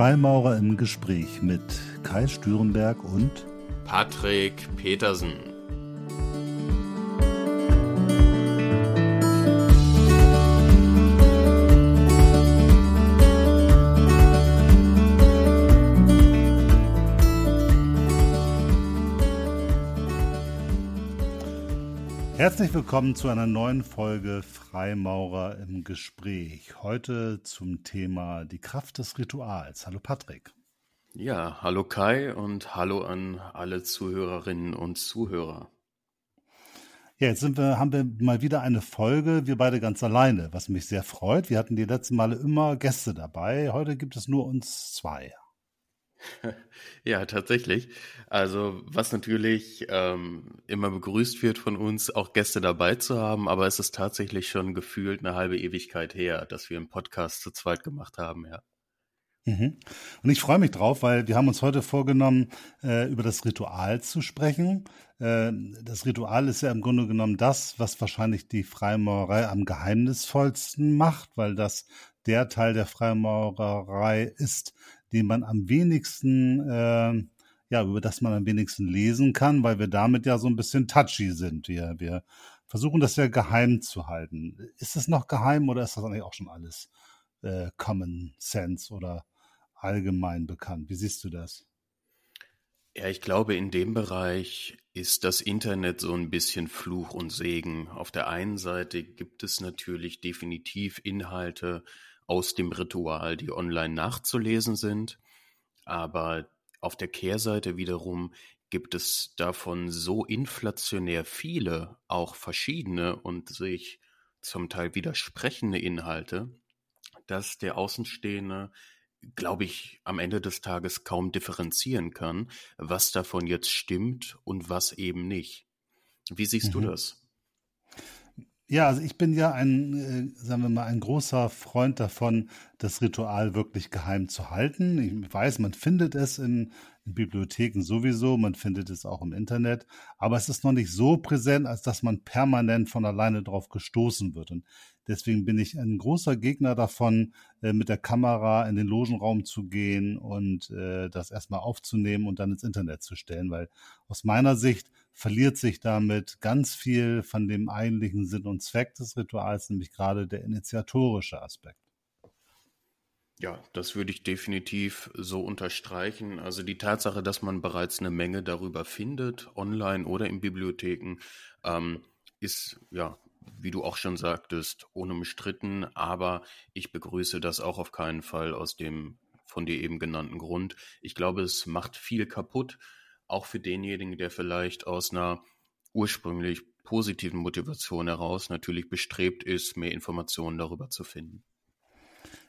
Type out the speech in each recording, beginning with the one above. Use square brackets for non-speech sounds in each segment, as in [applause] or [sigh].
Freimaurer im Gespräch mit Kai Stürenberg und Patrick Petersen. Herzlich willkommen zu einer neuen Folge Freimaurer im Gespräch. Heute zum Thema die Kraft des Rituals. Hallo Patrick. Ja, hallo Kai und hallo an alle Zuhörerinnen und Zuhörer. Ja, jetzt sind wir, haben wir mal wieder eine Folge, wir beide ganz alleine, was mich sehr freut. Wir hatten die letzten Male immer Gäste dabei. Heute gibt es nur uns zwei. [laughs] Ja, tatsächlich. Also, was natürlich ähm, immer begrüßt wird von uns, auch Gäste dabei zu haben, aber es ist tatsächlich schon gefühlt eine halbe Ewigkeit her, dass wir einen Podcast zu zweit gemacht haben, ja. Mhm. Und ich freue mich drauf, weil wir haben uns heute vorgenommen, äh, über das Ritual zu sprechen. Äh, das Ritual ist ja im Grunde genommen das, was wahrscheinlich die Freimaurerei am geheimnisvollsten macht, weil das der Teil der Freimaurerei ist, den man am wenigsten, äh, ja, über das man am wenigsten lesen kann, weil wir damit ja so ein bisschen touchy sind. Wir, wir versuchen das ja geheim zu halten. Ist es noch geheim oder ist das eigentlich auch schon alles äh, Common Sense oder allgemein bekannt? Wie siehst du das? Ja, ich glaube, in dem Bereich ist das Internet so ein bisschen Fluch und Segen. Auf der einen Seite gibt es natürlich definitiv Inhalte, aus dem Ritual, die online nachzulesen sind. Aber auf der Kehrseite wiederum gibt es davon so inflationär viele, auch verschiedene und sich zum Teil widersprechende Inhalte, dass der Außenstehende, glaube ich, am Ende des Tages kaum differenzieren kann, was davon jetzt stimmt und was eben nicht. Wie siehst mhm. du das? Ja, also ich bin ja ein, äh, sagen wir mal, ein großer Freund davon, das Ritual wirklich geheim zu halten. Ich weiß, man findet es in, in, Bibliotheken sowieso, man findet es auch im Internet, aber es ist noch nicht so präsent, als dass man permanent von alleine drauf gestoßen wird. Und deswegen bin ich ein großer Gegner davon, äh, mit der Kamera in den Logenraum zu gehen und äh, das erstmal aufzunehmen und dann ins Internet zu stellen, weil aus meiner Sicht verliert sich damit ganz viel von dem eigentlichen Sinn und Zweck des Rituals, nämlich gerade der initiatorische Aspekt. Ja, das würde ich definitiv so unterstreichen. Also die Tatsache, dass man bereits eine Menge darüber findet, online oder in Bibliotheken, ähm, ist ja, wie du auch schon sagtest, unumstritten. Aber ich begrüße das auch auf keinen Fall aus dem von dir eben genannten Grund. Ich glaube, es macht viel kaputt auch für denjenigen, der vielleicht aus einer ursprünglich positiven Motivation heraus natürlich bestrebt ist, mehr Informationen darüber zu finden.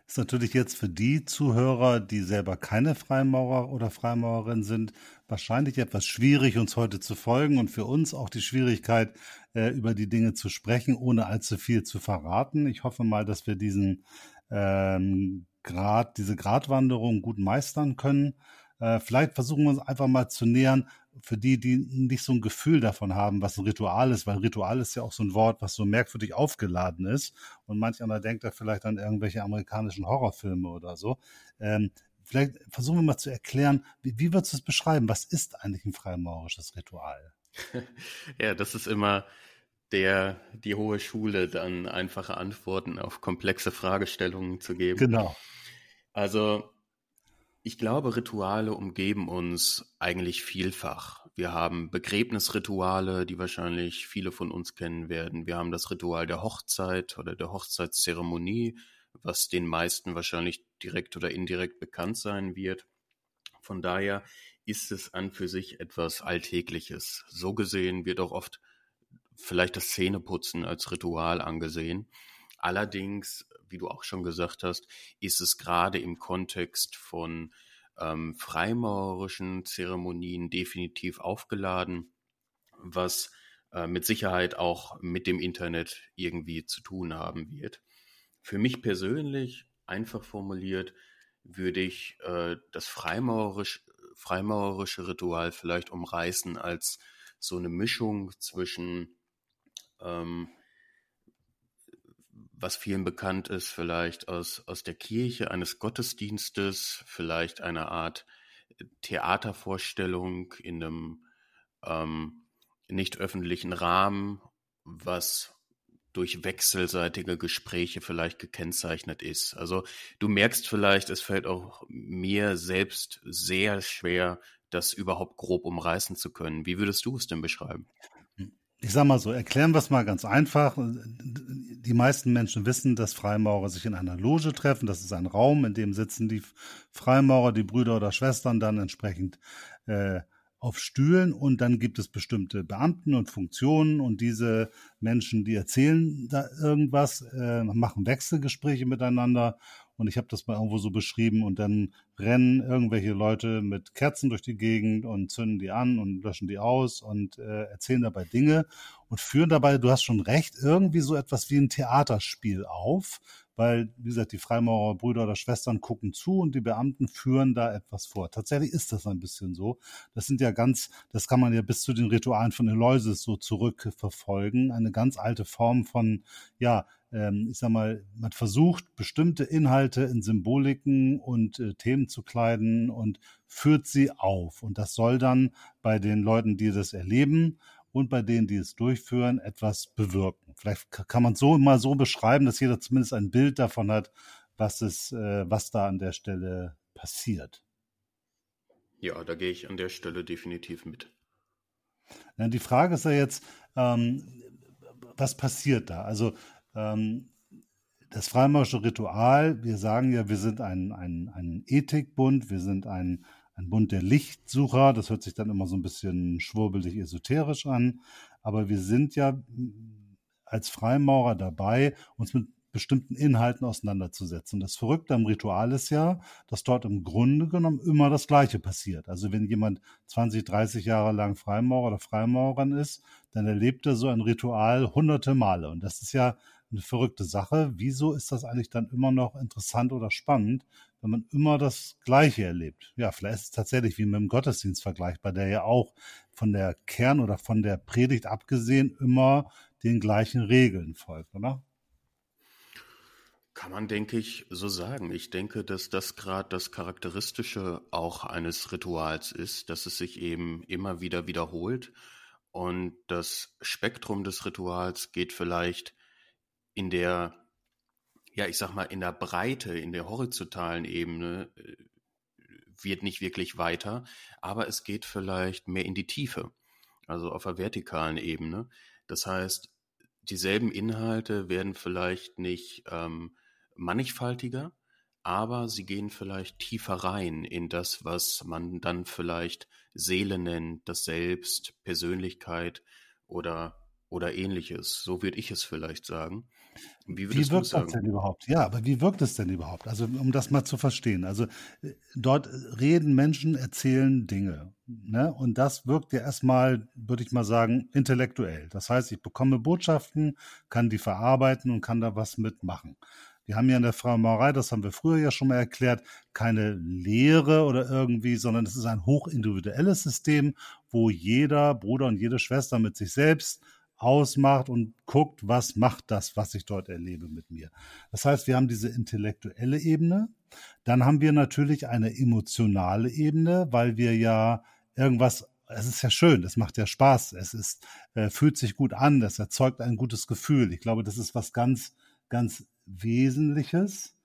Ist natürlich jetzt für die Zuhörer, die selber keine Freimaurer oder Freimaurerin sind, wahrscheinlich etwas schwierig, uns heute zu folgen und für uns auch die Schwierigkeit, äh, über die Dinge zu sprechen, ohne allzu viel zu verraten. Ich hoffe mal, dass wir diesen ähm, Grad, diese Gratwanderung gut meistern können. Äh, vielleicht versuchen wir uns einfach mal zu nähern, für die, die nicht so ein Gefühl davon haben, was ein Ritual ist, weil Ritual ist ja auch so ein Wort, was so merkwürdig aufgeladen ist. Und manch einer denkt da vielleicht an irgendwelche amerikanischen Horrorfilme oder so. Ähm, vielleicht versuchen wir mal zu erklären, wie, wie würdest du es beschreiben? Was ist eigentlich ein freimaurisches Ritual? [laughs] ja, das ist immer der, die hohe Schule, dann einfache Antworten auf komplexe Fragestellungen zu geben. Genau. Also ich glaube, Rituale umgeben uns eigentlich vielfach. Wir haben Begräbnisrituale, die wahrscheinlich viele von uns kennen werden. Wir haben das Ritual der Hochzeit oder der Hochzeitszeremonie, was den meisten wahrscheinlich direkt oder indirekt bekannt sein wird. Von daher ist es an für sich etwas Alltägliches. So gesehen wird auch oft vielleicht das Zähneputzen als Ritual angesehen. Allerdings wie du auch schon gesagt hast, ist es gerade im Kontext von ähm, freimaurerischen Zeremonien definitiv aufgeladen, was äh, mit Sicherheit auch mit dem Internet irgendwie zu tun haben wird. Für mich persönlich, einfach formuliert, würde ich äh, das freimaurisch, freimaurerische Ritual vielleicht umreißen als so eine Mischung zwischen ähm, was vielen bekannt ist, vielleicht aus, aus der Kirche, eines Gottesdienstes, vielleicht eine Art Theatervorstellung in einem ähm, nicht öffentlichen Rahmen, was durch wechselseitige Gespräche vielleicht gekennzeichnet ist. Also du merkst vielleicht, es fällt auch mir selbst sehr schwer, das überhaupt grob umreißen zu können. Wie würdest du es denn beschreiben? Ich sag mal so, erklären wir es mal ganz einfach. Die meisten Menschen wissen, dass Freimaurer sich in einer Loge treffen. Das ist ein Raum, in dem sitzen die Freimaurer, die Brüder oder Schwestern dann entsprechend äh, auf Stühlen. Und dann gibt es bestimmte Beamten und Funktionen. Und diese Menschen, die erzählen da irgendwas, äh, machen Wechselgespräche miteinander und ich habe das mal irgendwo so beschrieben und dann rennen irgendwelche Leute mit Kerzen durch die Gegend und zünden die an und löschen die aus und äh, erzählen dabei Dinge und führen dabei, du hast schon recht, irgendwie so etwas wie ein Theaterspiel auf, weil, wie gesagt, die Freimaurer Brüder oder Schwestern gucken zu und die Beamten führen da etwas vor. Tatsächlich ist das ein bisschen so. Das sind ja ganz, das kann man ja bis zu den Ritualen von Eloises so zurückverfolgen. Eine ganz alte Form von, ja, ähm, ich sag mal, man versucht, bestimmte Inhalte in Symboliken und äh, Themen zu kleiden und führt sie auf. Und das soll dann bei den Leuten, die das erleben und bei denen, die es durchführen, etwas bewirken. Vielleicht kann man es so mal so beschreiben, dass jeder zumindest ein Bild davon hat, was es, äh, was da an der Stelle passiert. Ja, da gehe ich an der Stelle definitiv mit. Die Frage ist ja jetzt, ähm, was passiert da? Also ähm, das Freimaurische Ritual, wir sagen ja, wir sind ein, ein, ein Ethikbund, wir sind ein, ein Bund der Lichtsucher. Das hört sich dann immer so ein bisschen schwurbelig esoterisch an. Aber wir sind ja mm, als Freimaurer dabei, uns mit bestimmten Inhalten auseinanderzusetzen. Das Verrückte am Ritual ist ja, dass dort im Grunde genommen immer das Gleiche passiert. Also wenn jemand 20, 30 Jahre lang Freimaurer oder Freimaurerin ist, dann erlebt er so ein Ritual hunderte Male. Und das ist ja eine verrückte Sache. Wieso ist das eigentlich dann immer noch interessant oder spannend, wenn man immer das Gleiche erlebt? Ja, vielleicht ist es tatsächlich wie mit dem Gottesdienst vergleichbar, der ja auch von der Kern oder von der Predigt abgesehen immer den gleichen Regeln folgt, oder? Kann man, denke ich, so sagen. Ich denke, dass das gerade das Charakteristische auch eines Rituals ist, dass es sich eben immer wieder wiederholt. Und das Spektrum des Rituals geht vielleicht in der, ja, ich sag mal, in der Breite, in der horizontalen Ebene äh, wird nicht wirklich weiter, aber es geht vielleicht mehr in die Tiefe, also auf der vertikalen Ebene. Das heißt, dieselben Inhalte werden vielleicht nicht ähm, mannigfaltiger, aber sie gehen vielleicht tiefer rein in das, was man dann vielleicht Seele nennt, das Selbst, Persönlichkeit oder, oder ähnliches. So würde ich es vielleicht sagen. Wie, wie wirkt das denn überhaupt? Ja, aber wie wirkt es denn überhaupt? Also, um das mal zu verstehen. Also, äh, dort reden Menschen, erzählen Dinge. Ne? Und das wirkt ja erstmal, würde ich mal sagen, intellektuell. Das heißt, ich bekomme Botschaften, kann die verarbeiten und kann da was mitmachen. Wir haben ja in der Freimaurerei, das haben wir früher ja schon mal erklärt, keine Lehre oder irgendwie, sondern es ist ein hochindividuelles System, wo jeder Bruder und jede Schwester mit sich selbst ausmacht und guckt, was macht das, was ich dort erlebe mit mir. Das heißt, wir haben diese intellektuelle Ebene, dann haben wir natürlich eine emotionale Ebene, weil wir ja irgendwas es ist ja schön, es macht ja Spaß, es ist, äh, fühlt sich gut an, es erzeugt ein gutes Gefühl. Ich glaube, das ist was ganz, ganz Wesentliches.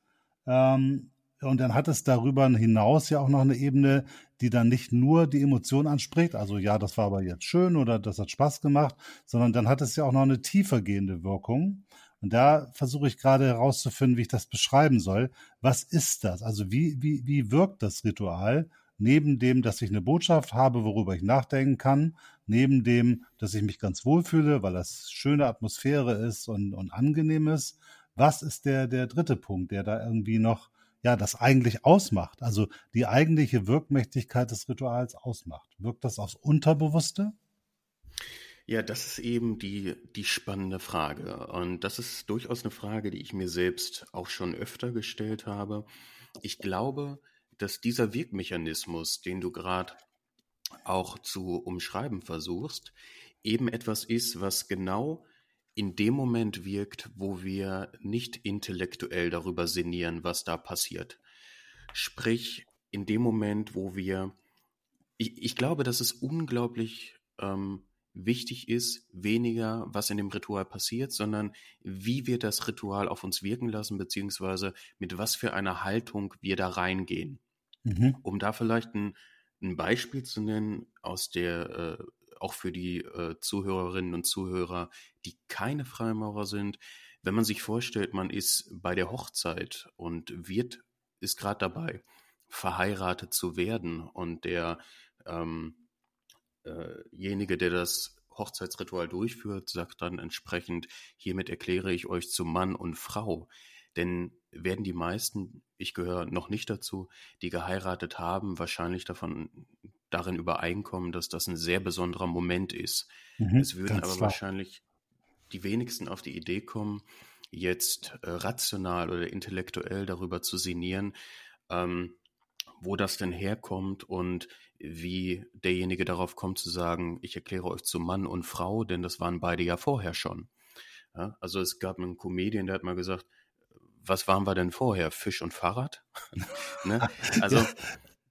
Ähm, und dann hat es darüber hinaus ja auch noch eine Ebene, die dann nicht nur die Emotion anspricht, also ja, das war aber jetzt schön oder das hat Spaß gemacht, sondern dann hat es ja auch noch eine tiefer gehende Wirkung. Und da versuche ich gerade herauszufinden, wie ich das beschreiben soll. Was ist das? Also wie, wie, wie wirkt das Ritual? Neben dem, dass ich eine Botschaft habe, worüber ich nachdenken kann, neben dem, dass ich mich ganz wohlfühle, weil das schöne Atmosphäre ist und, und angenehm ist. Was ist der, der dritte Punkt, der da irgendwie noch ja, das eigentlich ausmacht, also die eigentliche Wirkmächtigkeit des Rituals ausmacht. Wirkt das aufs Unterbewusste? Ja, das ist eben die, die spannende Frage. Und das ist durchaus eine Frage, die ich mir selbst auch schon öfter gestellt habe. Ich glaube, dass dieser Wirkmechanismus, den du gerade auch zu umschreiben versuchst, eben etwas ist, was genau in dem Moment wirkt, wo wir nicht intellektuell darüber sinnieren, was da passiert. Sprich, in dem Moment, wo wir, ich, ich glaube, dass es unglaublich ähm, wichtig ist, weniger, was in dem Ritual passiert, sondern wie wir das Ritual auf uns wirken lassen, beziehungsweise mit was für einer Haltung wir da reingehen. Mhm. Um da vielleicht ein, ein, Beispiel zu nennen aus der, äh, auch für die äh, Zuhörerinnen und Zuhörer, die keine Freimaurer sind, wenn man sich vorstellt, man ist bei der Hochzeit und wird, ist gerade dabei, verheiratet zu werden und der ähm, derjenige, der das Hochzeitsritual durchführt, sagt dann entsprechend, hiermit erkläre ich euch zu Mann und Frau. Denn werden die meisten, ich gehöre noch nicht dazu, die geheiratet haben, wahrscheinlich davon darin übereinkommen, dass das ein sehr besonderer Moment ist. Mhm, es würden aber klar. wahrscheinlich die wenigsten auf die Idee kommen, jetzt äh, rational oder intellektuell darüber zu sinnieren, ähm, wo das denn herkommt und wie derjenige darauf kommt zu sagen, ich erkläre euch zu Mann und Frau, denn das waren beide ja vorher schon. Ja, also es gab einen Comedian, der hat mal gesagt, was waren wir denn vorher? Fisch und Fahrrad? [laughs] ne? [laughs] Also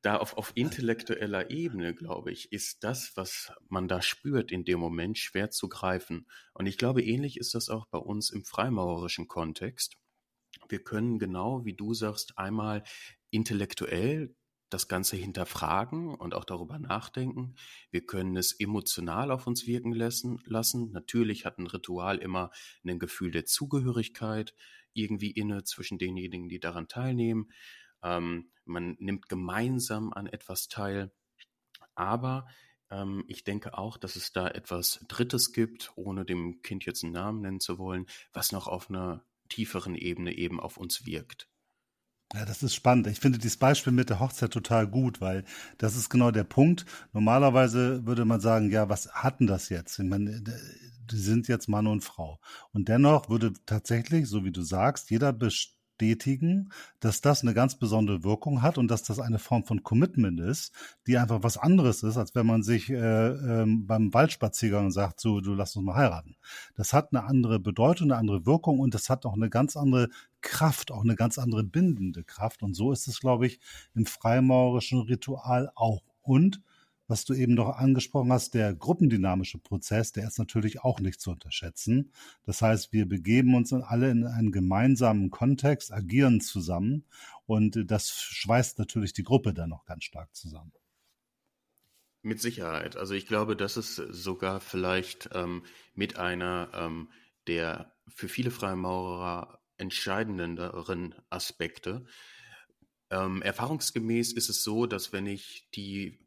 da auf, auf intellektueller Ebene, glaube ich, ist das, was man da spürt in dem Moment, schwer zu greifen. Und ich glaube, ähnlich ist das auch bei uns im freimaurerischen Kontext. Wir können genau, wie du sagst, einmal intellektuell das Ganze hinterfragen und auch darüber nachdenken. Wir können es emotional auf uns wirken lassen. lassen. Natürlich hat ein Ritual immer ein Gefühl der Zugehörigkeit irgendwie inne zwischen denjenigen, die daran teilnehmen. Ähm, man nimmt gemeinsam an etwas teil. Aber ähm, ich denke auch, dass es da etwas Drittes gibt, ohne dem Kind jetzt einen Namen nennen zu wollen, was noch auf einer tieferen Ebene eben auf uns wirkt. Ja, das ist spannend. Ich finde dieses Beispiel mit der Hochzeit total gut, weil das ist genau der Punkt. Normalerweise würde man sagen, ja, was hatten das jetzt? Ich meine, die sind jetzt Mann und Frau. Und dennoch würde tatsächlich, so wie du sagst, jeder bestätigen, dass das eine ganz besondere Wirkung hat und dass das eine Form von Commitment ist, die einfach was anderes ist, als wenn man sich äh, äh, beim Waldspaziergang sagt, so, du lass uns mal heiraten. Das hat eine andere Bedeutung, eine andere Wirkung und das hat auch eine ganz andere Kraft, auch eine ganz andere bindende Kraft. Und so ist es, glaube ich, im freimaurischen Ritual auch. Und was du eben noch angesprochen hast, der gruppendynamische Prozess, der ist natürlich auch nicht zu unterschätzen. Das heißt, wir begeben uns alle in einen gemeinsamen Kontext, agieren zusammen und das schweißt natürlich die Gruppe dann noch ganz stark zusammen. Mit Sicherheit. Also ich glaube, das ist sogar vielleicht ähm, mit einer ähm, der für viele Freimaurer entscheidenderen Aspekte. Ähm, erfahrungsgemäß ist es so, dass wenn ich die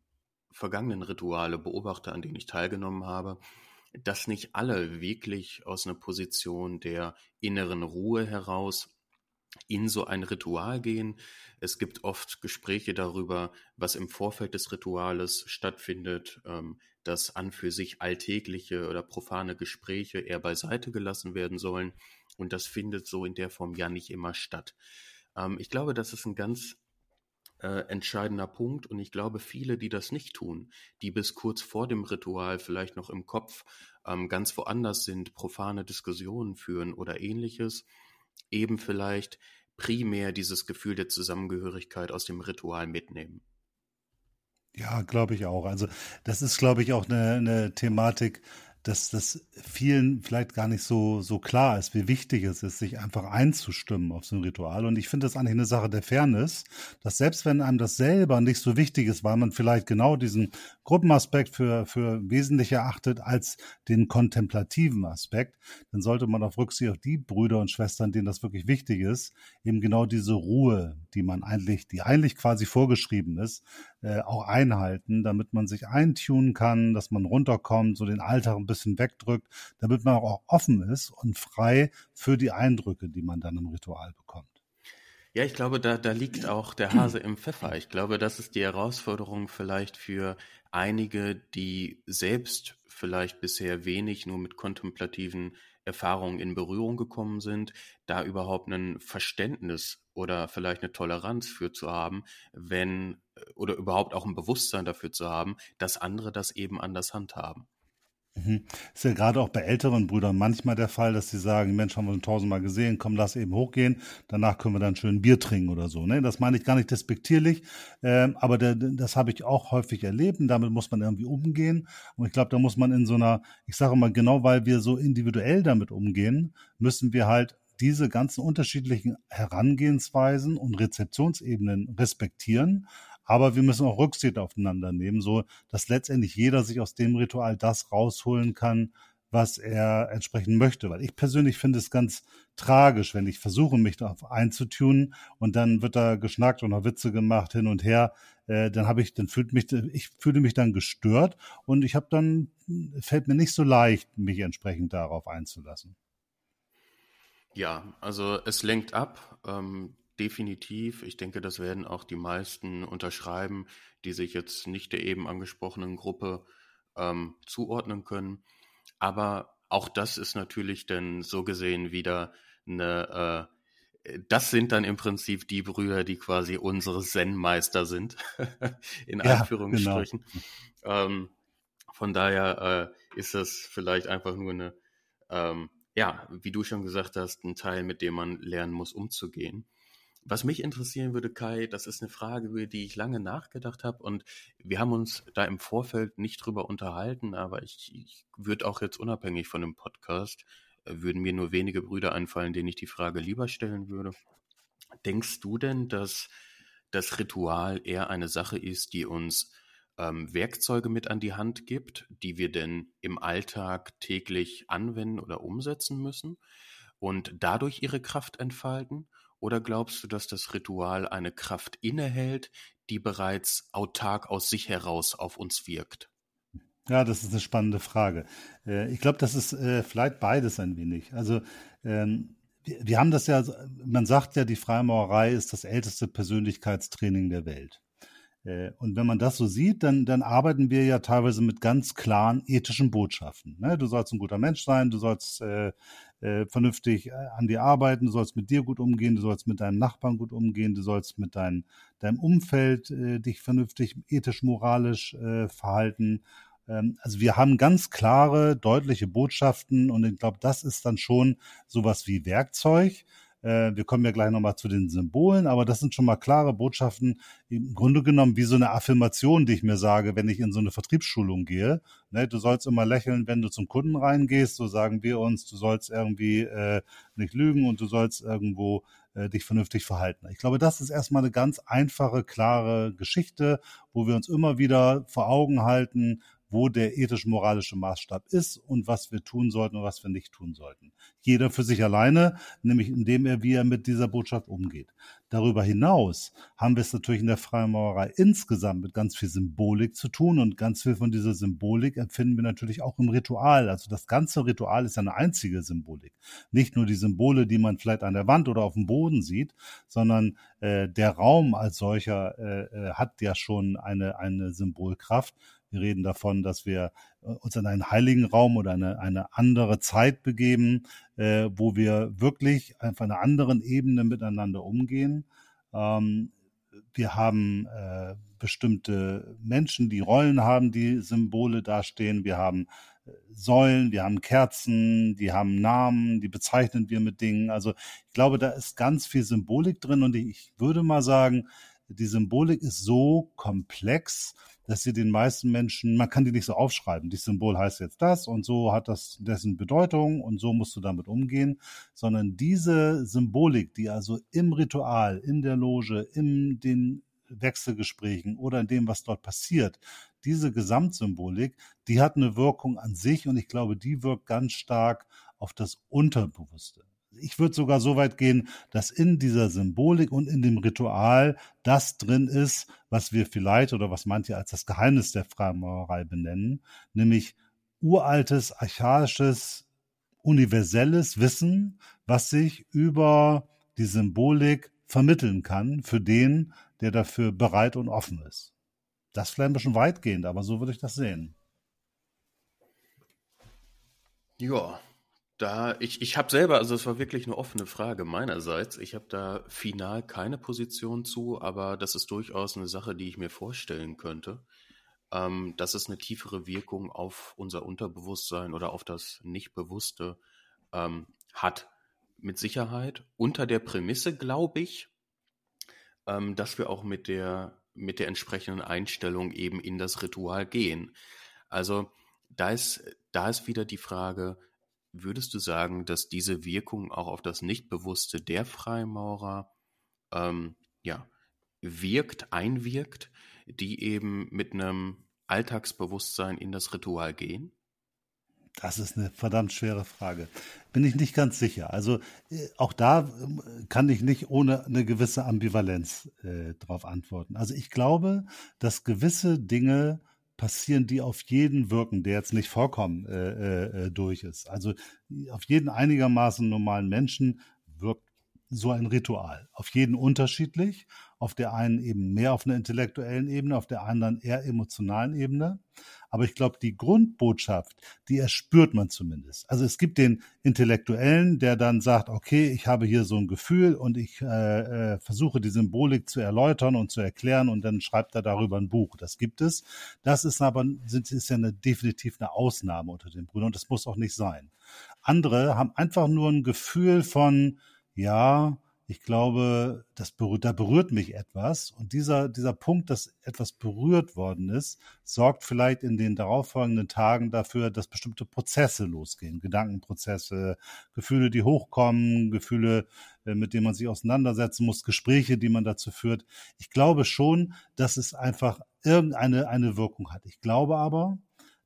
vergangenen Rituale beobachte, an denen ich teilgenommen habe, dass nicht alle wirklich aus einer Position der inneren Ruhe heraus in so ein Ritual gehen. Es gibt oft Gespräche darüber, was im Vorfeld des Rituales stattfindet, ähm, dass an für sich alltägliche oder profane Gespräche eher beiseite gelassen werden sollen. Und das findet so in der Form ja nicht immer statt. Ähm, ich glaube, das ist ein ganz äh, entscheidender Punkt. Und ich glaube, viele, die das nicht tun, die bis kurz vor dem Ritual vielleicht noch im Kopf ähm, ganz woanders sind, profane Diskussionen führen oder ähnliches, eben vielleicht primär dieses Gefühl der Zusammengehörigkeit aus dem Ritual mitnehmen. Ja, glaube ich auch. Also das ist, glaube ich, auch eine, eine Thematik, dass das vielen vielleicht gar nicht so, so klar ist, wie wichtig es ist, sich einfach einzustimmen auf so ein Ritual. Und ich finde das eigentlich eine Sache der Fairness, dass selbst wenn einem das selber nicht so wichtig ist, weil man vielleicht genau diesen Gruppenaspekt für, für wesentlich erachtet als den kontemplativen Aspekt, dann sollte man auf Rücksicht auf die Brüder und Schwestern, denen das wirklich wichtig ist, eben genau diese Ruhe, die man eigentlich, die eigentlich quasi vorgeschrieben ist, äh, auch einhalten, damit man sich eintunen kann, dass man runterkommt, so den Alltag ein bisschen wegdrückt, damit man auch offen ist und frei für die Eindrücke, die man dann im Ritual bekommt. Ja, ich glaube, da, da liegt auch der Hase im Pfeffer. Ich glaube, das ist die Herausforderung vielleicht für einige, die selbst vielleicht bisher wenig nur mit kontemplativen Erfahrungen in Berührung gekommen sind, da überhaupt ein Verständnis oder vielleicht eine Toleranz für zu haben, wenn oder überhaupt auch ein Bewusstsein dafür zu haben, dass andere das eben anders handhaben. Mhm. Ist ja gerade auch bei älteren Brüdern manchmal der Fall, dass sie sagen, Mensch, haben wir schon tausendmal gesehen, komm, lass eben hochgehen, danach können wir dann schön Bier trinken oder so. Ne? Das meine ich gar nicht despektierlich, ähm, aber der, das habe ich auch häufig erlebt und damit muss man irgendwie umgehen. Und ich glaube, da muss man in so einer, ich sage mal genau, weil wir so individuell damit umgehen, müssen wir halt diese ganzen unterschiedlichen Herangehensweisen und Rezeptionsebenen respektieren, aber wir müssen auch Rücksicht aufeinander nehmen, so dass letztendlich jeder sich aus dem Ritual das rausholen kann, was er entsprechend möchte. Weil ich persönlich finde es ganz tragisch, wenn ich versuche, mich darauf einzutunen und dann wird da geschnackt und noch Witze gemacht hin und her. Äh, dann habe ich, dann fühlt mich, ich fühle mich dann gestört und ich habe dann, fällt mir nicht so leicht, mich entsprechend darauf einzulassen. Ja, also es lenkt ab. Ähm, Definitiv. Ich denke, das werden auch die meisten unterschreiben, die sich jetzt nicht der eben angesprochenen Gruppe ähm, zuordnen können. Aber auch das ist natürlich dann so gesehen wieder eine, äh, das sind dann im Prinzip die Brüder, die quasi unsere Zen-Meister sind, [laughs] in ja, Anführungsstrichen. Genau. Ähm, von daher äh, ist das vielleicht einfach nur eine, ähm, ja, wie du schon gesagt hast, ein Teil, mit dem man lernen muss, umzugehen. Was mich interessieren würde, Kai, das ist eine Frage, über die ich lange nachgedacht habe und wir haben uns da im Vorfeld nicht drüber unterhalten, aber ich, ich würde auch jetzt unabhängig von dem Podcast, äh, würden mir nur wenige Brüder einfallen, denen ich die Frage lieber stellen würde. Denkst du denn, dass das Ritual eher eine Sache ist, die uns ähm, Werkzeuge mit an die Hand gibt, die wir denn im Alltag täglich anwenden oder umsetzen müssen und dadurch ihre Kraft entfalten? Oder glaubst du, dass das Ritual eine Kraft innehält, die bereits autark aus sich heraus auf uns wirkt? Ja, das ist eine spannende Frage. Äh, ich glaube, das ist äh, vielleicht beides ein wenig. Also ähm, wir haben das ja, man sagt ja, die Freimaurerei ist das älteste Persönlichkeitstraining der Welt. Äh, und wenn man das so sieht, dann, dann arbeiten wir ja teilweise mit ganz klaren ethischen Botschaften. Ne? Du sollst ein guter Mensch sein, du sollst äh, vernünftig äh, an dir arbeiten, du sollst mit dir gut umgehen, du sollst mit deinen Nachbarn gut umgehen, du sollst mit dein, deinem Umfeld äh, dich vernünftig ethisch, moralisch äh, verhalten. Ähm, also wir haben ganz klare, deutliche Botschaften und ich glaube, das ist dann schon sowas wie Werkzeug. Äh, wir kommen ja gleich nochmal zu den Symbolen, aber das sind schon mal klare Botschaften, im Grunde genommen wie so eine Affirmation, die ich mir sage, wenn ich in so eine Vertriebsschulung gehe. Ne, du sollst immer lächeln, wenn du zum Kunden reingehst, so sagen wir uns, du sollst irgendwie äh, nicht lügen und du sollst irgendwo äh, dich vernünftig verhalten. Ich glaube, das ist erstmal eine ganz einfache, klare Geschichte, wo wir uns immer wieder vor Augen halten, wo der ethisch-moralische Maßstab ist und was wir tun sollten und was wir nicht tun sollten. Jeder für sich alleine, nämlich indem er, wie er mit dieser Botschaft umgeht. Darüber hinaus haben wir es natürlich in der Freimaurerei insgesamt mit ganz viel Symbolik zu tun und ganz viel von dieser Symbolik empfinden wir natürlich auch im Ritual. Also das ganze Ritual ist eine einzige Symbolik. Nicht nur die Symbole, die man vielleicht an der Wand oder auf dem Boden sieht, sondern äh, der Raum als solcher äh, äh hat ja schon eine, eine Symbolkraft. Wir reden davon, dass wir äh, uns in einen heiligen Raum oder eine, eine andere Zeit begeben, äh, wo wir wirklich auf einer anderen Ebene miteinander umgehen. Ähm, wir haben äh, bestimmte Menschen, die Rollen haben, die Symbole dastehen. Wir haben äh, Säulen, wir haben Kerzen, die haben Namen, die bezeichnen wir mit Dingen. Also ich glaube, da ist ganz viel Symbolik drin und ich würde mal sagen, die Symbolik ist so komplex, dass sie den meisten Menschen, man kann die nicht so aufschreiben. Das Symbol heißt jetzt das und so hat das dessen Bedeutung und so musst du damit umgehen, sondern diese Symbolik, die also im Ritual, in der Loge, in den Wechselgesprächen oder in dem, was dort passiert, diese Gesamtsymbolik, die hat eine Wirkung an sich und ich glaube, die wirkt ganz stark auf das Unterbewusste ich würde sogar so weit gehen, dass in dieser Symbolik und in dem Ritual das drin ist, was wir vielleicht oder was manche als das Geheimnis der Freimaurerei benennen, nämlich uraltes, archaisches, universelles Wissen, was sich über die Symbolik vermitteln kann für den, der dafür bereit und offen ist. Das ist vielleicht ein bisschen weitgehend, aber so würde ich das sehen. Ja, da, ich, ich habe selber, also es war wirklich eine offene Frage meinerseits. Ich habe da final keine Position zu, aber das ist durchaus eine Sache, die ich mir vorstellen könnte. ähm, dass es eine tiefere Wirkung auf unser Unterbewusstsein oder auf das Nichtbewusste ähm, hat. Mit Sicherheit. Unter der Prämisse, glaube ich, ähm, dass wir auch mit der, mit der entsprechenden Einstellung eben in das Ritual gehen. Also da ist, da ist wieder die Frage, würdest du sagen, dass diese Wirkung auch auf das Nichtbewusste der Freimaurer ähm, ja, wirkt, einwirkt, die eben mit einem Alltagsbewusstsein in das Ritual gehen? Das ist eine verdammt schwere Frage. Bin ich nicht ganz sicher. Also äh, auch da äh, kann ich nicht ohne eine gewisse Ambivalenz äh, darauf antworten. Also ich glaube, dass gewisse Dinge passieren, die auf jeden wirken, der jetzt nicht vollkommen äh, äh, durch ist. Also auf jeden einigermaßen normalen Menschen wirkt so ein Ritual. Auf jeden unterschiedlich. Auf der einen eben mehr auf einer intellektuellen Ebene, auf der anderen eher emotionalen Ebene. Aber ich glaube, die Grundbotschaft, die erspürt man zumindest. Also es gibt den Intellektuellen, der dann sagt, okay, ich habe hier so ein Gefühl und ich äh, äh, versuche die Symbolik zu erläutern und zu erklären und dann schreibt er darüber ein Buch. Das gibt es. Das ist aber sind, ist ja eine, definitiv eine Ausnahme unter den Brüdern und das muss auch nicht sein. Andere haben einfach nur ein Gefühl von, ja, ich glaube, das berührt, da berührt mich etwas. Und dieser, dieser Punkt, dass etwas berührt worden ist, sorgt vielleicht in den darauffolgenden Tagen dafür, dass bestimmte Prozesse losgehen. Gedankenprozesse, Gefühle, die hochkommen, Gefühle, äh, mit denen man sich auseinandersetzen muss, Gespräche, die man dazu führt. Ich glaube schon, dass es einfach irgendeine eine Wirkung hat. Ich glaube aber,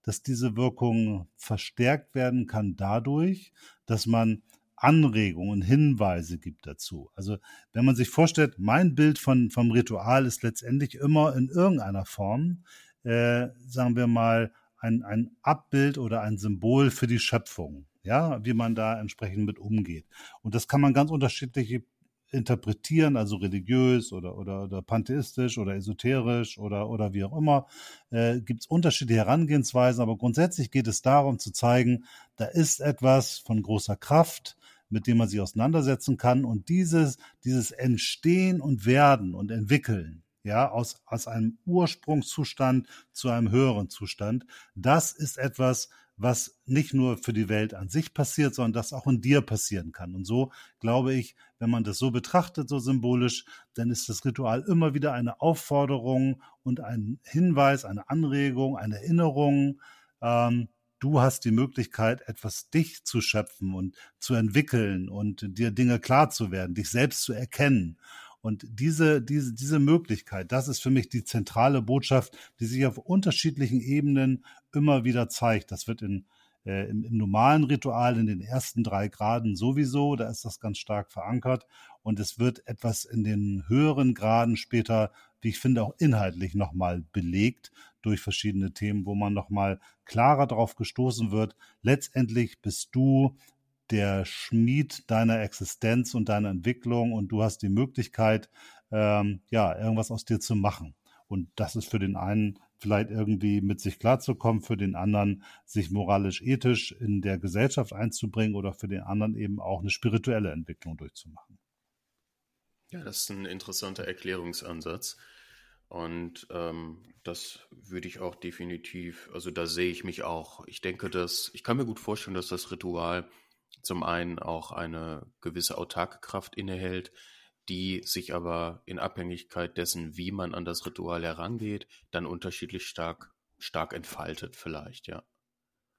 dass diese Wirkung verstärkt werden kann dadurch, dass man Anregungen, Hinweise gibt dazu. Also wenn man sich vorstellt, mein Bild von, vom Ritual ist letztendlich immer in irgendeiner Form, äh, sagen wir mal, ein, ein Abbild oder ein Symbol für die Schöpfung, ja, wie man da entsprechend mit umgeht. Und das kann man ganz unterschiedlich interpretieren, also religiös oder, oder, oder pantheistisch oder esoterisch oder, oder wie auch immer, äh, gibt es unterschiedliche Herangehensweisen, aber grundsätzlich geht es darum zu zeigen, da ist etwas von großer Kraft, mit dem man sich auseinandersetzen kann. Und dieses, dieses Entstehen und Werden und Entwickeln, ja, aus, aus einem Ursprungszustand zu einem höheren Zustand, das ist etwas, was nicht nur für die Welt an sich passiert, sondern das auch in dir passieren kann. Und so glaube ich, wenn man das so betrachtet, so symbolisch, dann ist das Ritual immer wieder eine Aufforderung und ein Hinweis, eine Anregung, eine Erinnerung, ähm, du hast die Möglichkeit, etwas dich zu schöpfen und zu entwickeln und dir Dinge klar zu werden, dich selbst zu erkennen. Und diese, diese, diese Möglichkeit, das ist für mich die zentrale Botschaft, die sich auf unterschiedlichen Ebenen immer wieder zeigt. Das wird in, äh, im, im normalen Ritual in den ersten drei Graden sowieso, da ist das ganz stark verankert. Und es wird etwas in den höheren Graden später, wie ich finde, auch inhaltlich nochmal belegt, durch verschiedene Themen, wo man nochmal klarer darauf gestoßen wird. Letztendlich bist du der Schmied deiner Existenz und deiner Entwicklung und du hast die Möglichkeit, ähm, ja, irgendwas aus dir zu machen. Und das ist für den einen vielleicht irgendwie mit sich klarzukommen, für den anderen sich moralisch-ethisch in der Gesellschaft einzubringen oder für den anderen eben auch eine spirituelle Entwicklung durchzumachen. Ja, das ist ein interessanter Erklärungsansatz. Und ähm, das würde ich auch definitiv, also da sehe ich mich auch. Ich denke, dass, ich kann mir gut vorstellen, dass das Ritual zum einen auch eine gewisse autarke Kraft innehält, die sich aber in Abhängigkeit dessen, wie man an das Ritual herangeht, dann unterschiedlich stark, stark entfaltet, vielleicht, ja.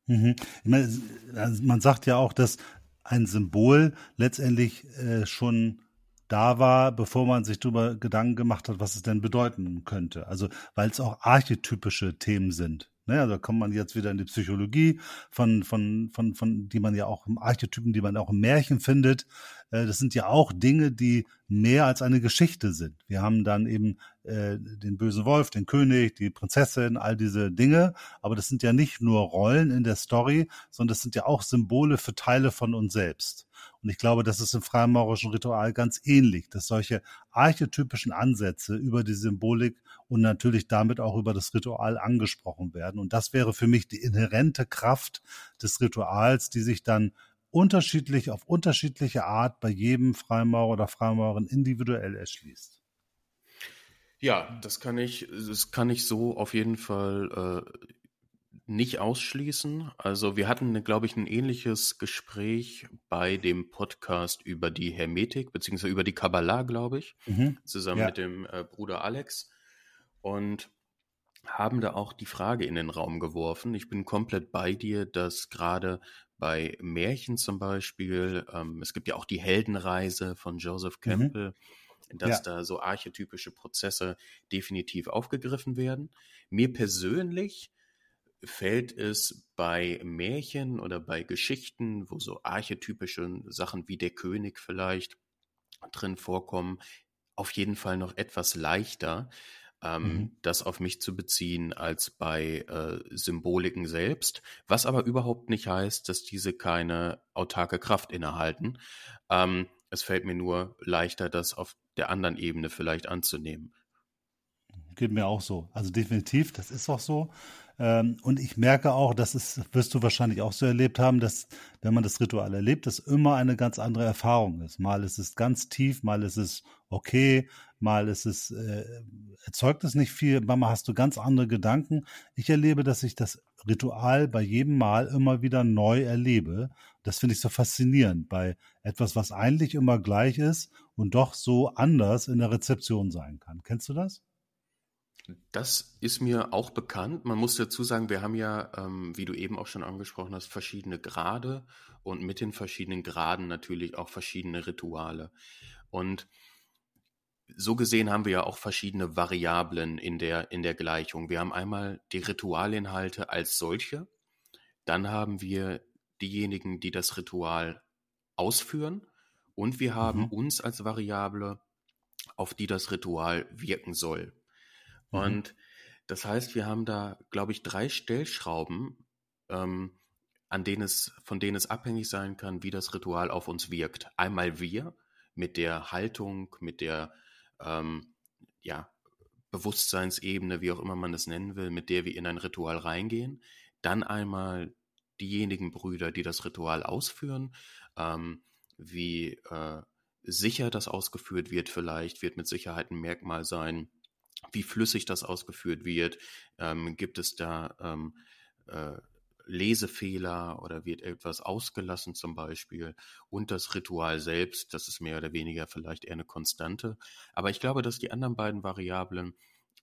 Mhm. Meine, also man sagt ja auch, dass ein Symbol letztendlich äh, schon da war, bevor man sich darüber Gedanken gemacht hat, was es denn bedeuten könnte. Also weil es auch archetypische Themen sind. Ne, also da kommt man jetzt wieder in die Psychologie von, von, von, von, die man ja auch im Archetypen, die man auch im Märchen findet. Äh, das sind ja auch Dinge, die mehr als eine Geschichte sind. Wir haben dann eben äh, den bösen Wolf, den König, die Prinzessin, all diese Dinge. Aber das sind ja nicht nur Rollen in der Story, sondern das sind ja auch Symbole für Teile von uns selbst. Und ich glaube, das ist im freimaurischen Ritual ganz ähnlich, dass solche archetypischen Ansätze über die Symbolik und natürlich damit auch über das Ritual angesprochen werden. Und das wäre für mich die inhärente Kraft des Rituals, die sich dann unterschiedlich auf unterschiedliche Art bei jedem Freimaurer oder Freimaurerin individuell erschließt. Ja, das kann ich, das kann ich so auf jeden Fall äh, nicht ausschließen. Also wir hatten, glaube ich, ein ähnliches Gespräch bei dem Podcast über die Hermetik, beziehungsweise über die Kabbalah, glaube ich, mhm. zusammen ja. mit dem äh, Bruder Alex. Und haben da auch die Frage in den Raum geworfen. Ich bin komplett bei dir, dass gerade bei Märchen zum Beispiel, ähm, es gibt ja auch die Heldenreise von Joseph mhm. Campbell, mhm. dass ja. da so archetypische Prozesse definitiv aufgegriffen werden. Mir persönlich fällt es bei Märchen oder bei Geschichten, wo so archetypische Sachen wie der König vielleicht drin vorkommen, auf jeden Fall noch etwas leichter, ähm, mhm. das auf mich zu beziehen als bei äh, Symboliken selbst, was aber überhaupt nicht heißt, dass diese keine autarke Kraft innehalten. Ähm, es fällt mir nur leichter, das auf der anderen Ebene vielleicht anzunehmen. Geht mir auch so. Also definitiv, das ist auch so. Ähm, und ich merke auch, das ist, wirst du wahrscheinlich auch so erlebt haben, dass, wenn man das Ritual erlebt, das immer eine ganz andere Erfahrung ist. Mal ist es ganz tief, mal ist es okay, mal ist es, äh, erzeugt es nicht viel, mal hast du ganz andere Gedanken. Ich erlebe, dass ich das Ritual bei jedem Mal immer wieder neu erlebe. Das finde ich so faszinierend bei etwas, was eigentlich immer gleich ist und doch so anders in der Rezeption sein kann. Kennst du das? Das ist mir auch bekannt. Man muss dazu sagen, wir haben ja, ähm, wie du eben auch schon angesprochen hast, verschiedene Grade und mit den verschiedenen Graden natürlich auch verschiedene Rituale. Und so gesehen haben wir ja auch verschiedene Variablen in der, in der Gleichung. Wir haben einmal die Ritualinhalte als solche, dann haben wir diejenigen, die das Ritual ausführen und wir haben mhm. uns als Variable, auf die das Ritual wirken soll. Mhm. Und das heißt, wir haben da, glaube ich, drei Stellschrauben, ähm, an denen es, von denen es abhängig sein kann, wie das Ritual auf uns wirkt. Einmal wir mit der Haltung, mit der ähm, ja, Bewusstseinsebene, wie auch immer man es nennen will, mit der wir in ein Ritual reingehen. Dann einmal diejenigen Brüder, die das Ritual ausführen, ähm, wie äh, sicher das ausgeführt wird vielleicht, wird mit Sicherheit ein Merkmal sein wie flüssig das ausgeführt wird. Ähm, gibt es da ähm, äh, Lesefehler oder wird etwas ausgelassen zum Beispiel? Und das Ritual selbst, das ist mehr oder weniger vielleicht eher eine Konstante. Aber ich glaube, dass die anderen beiden Variablen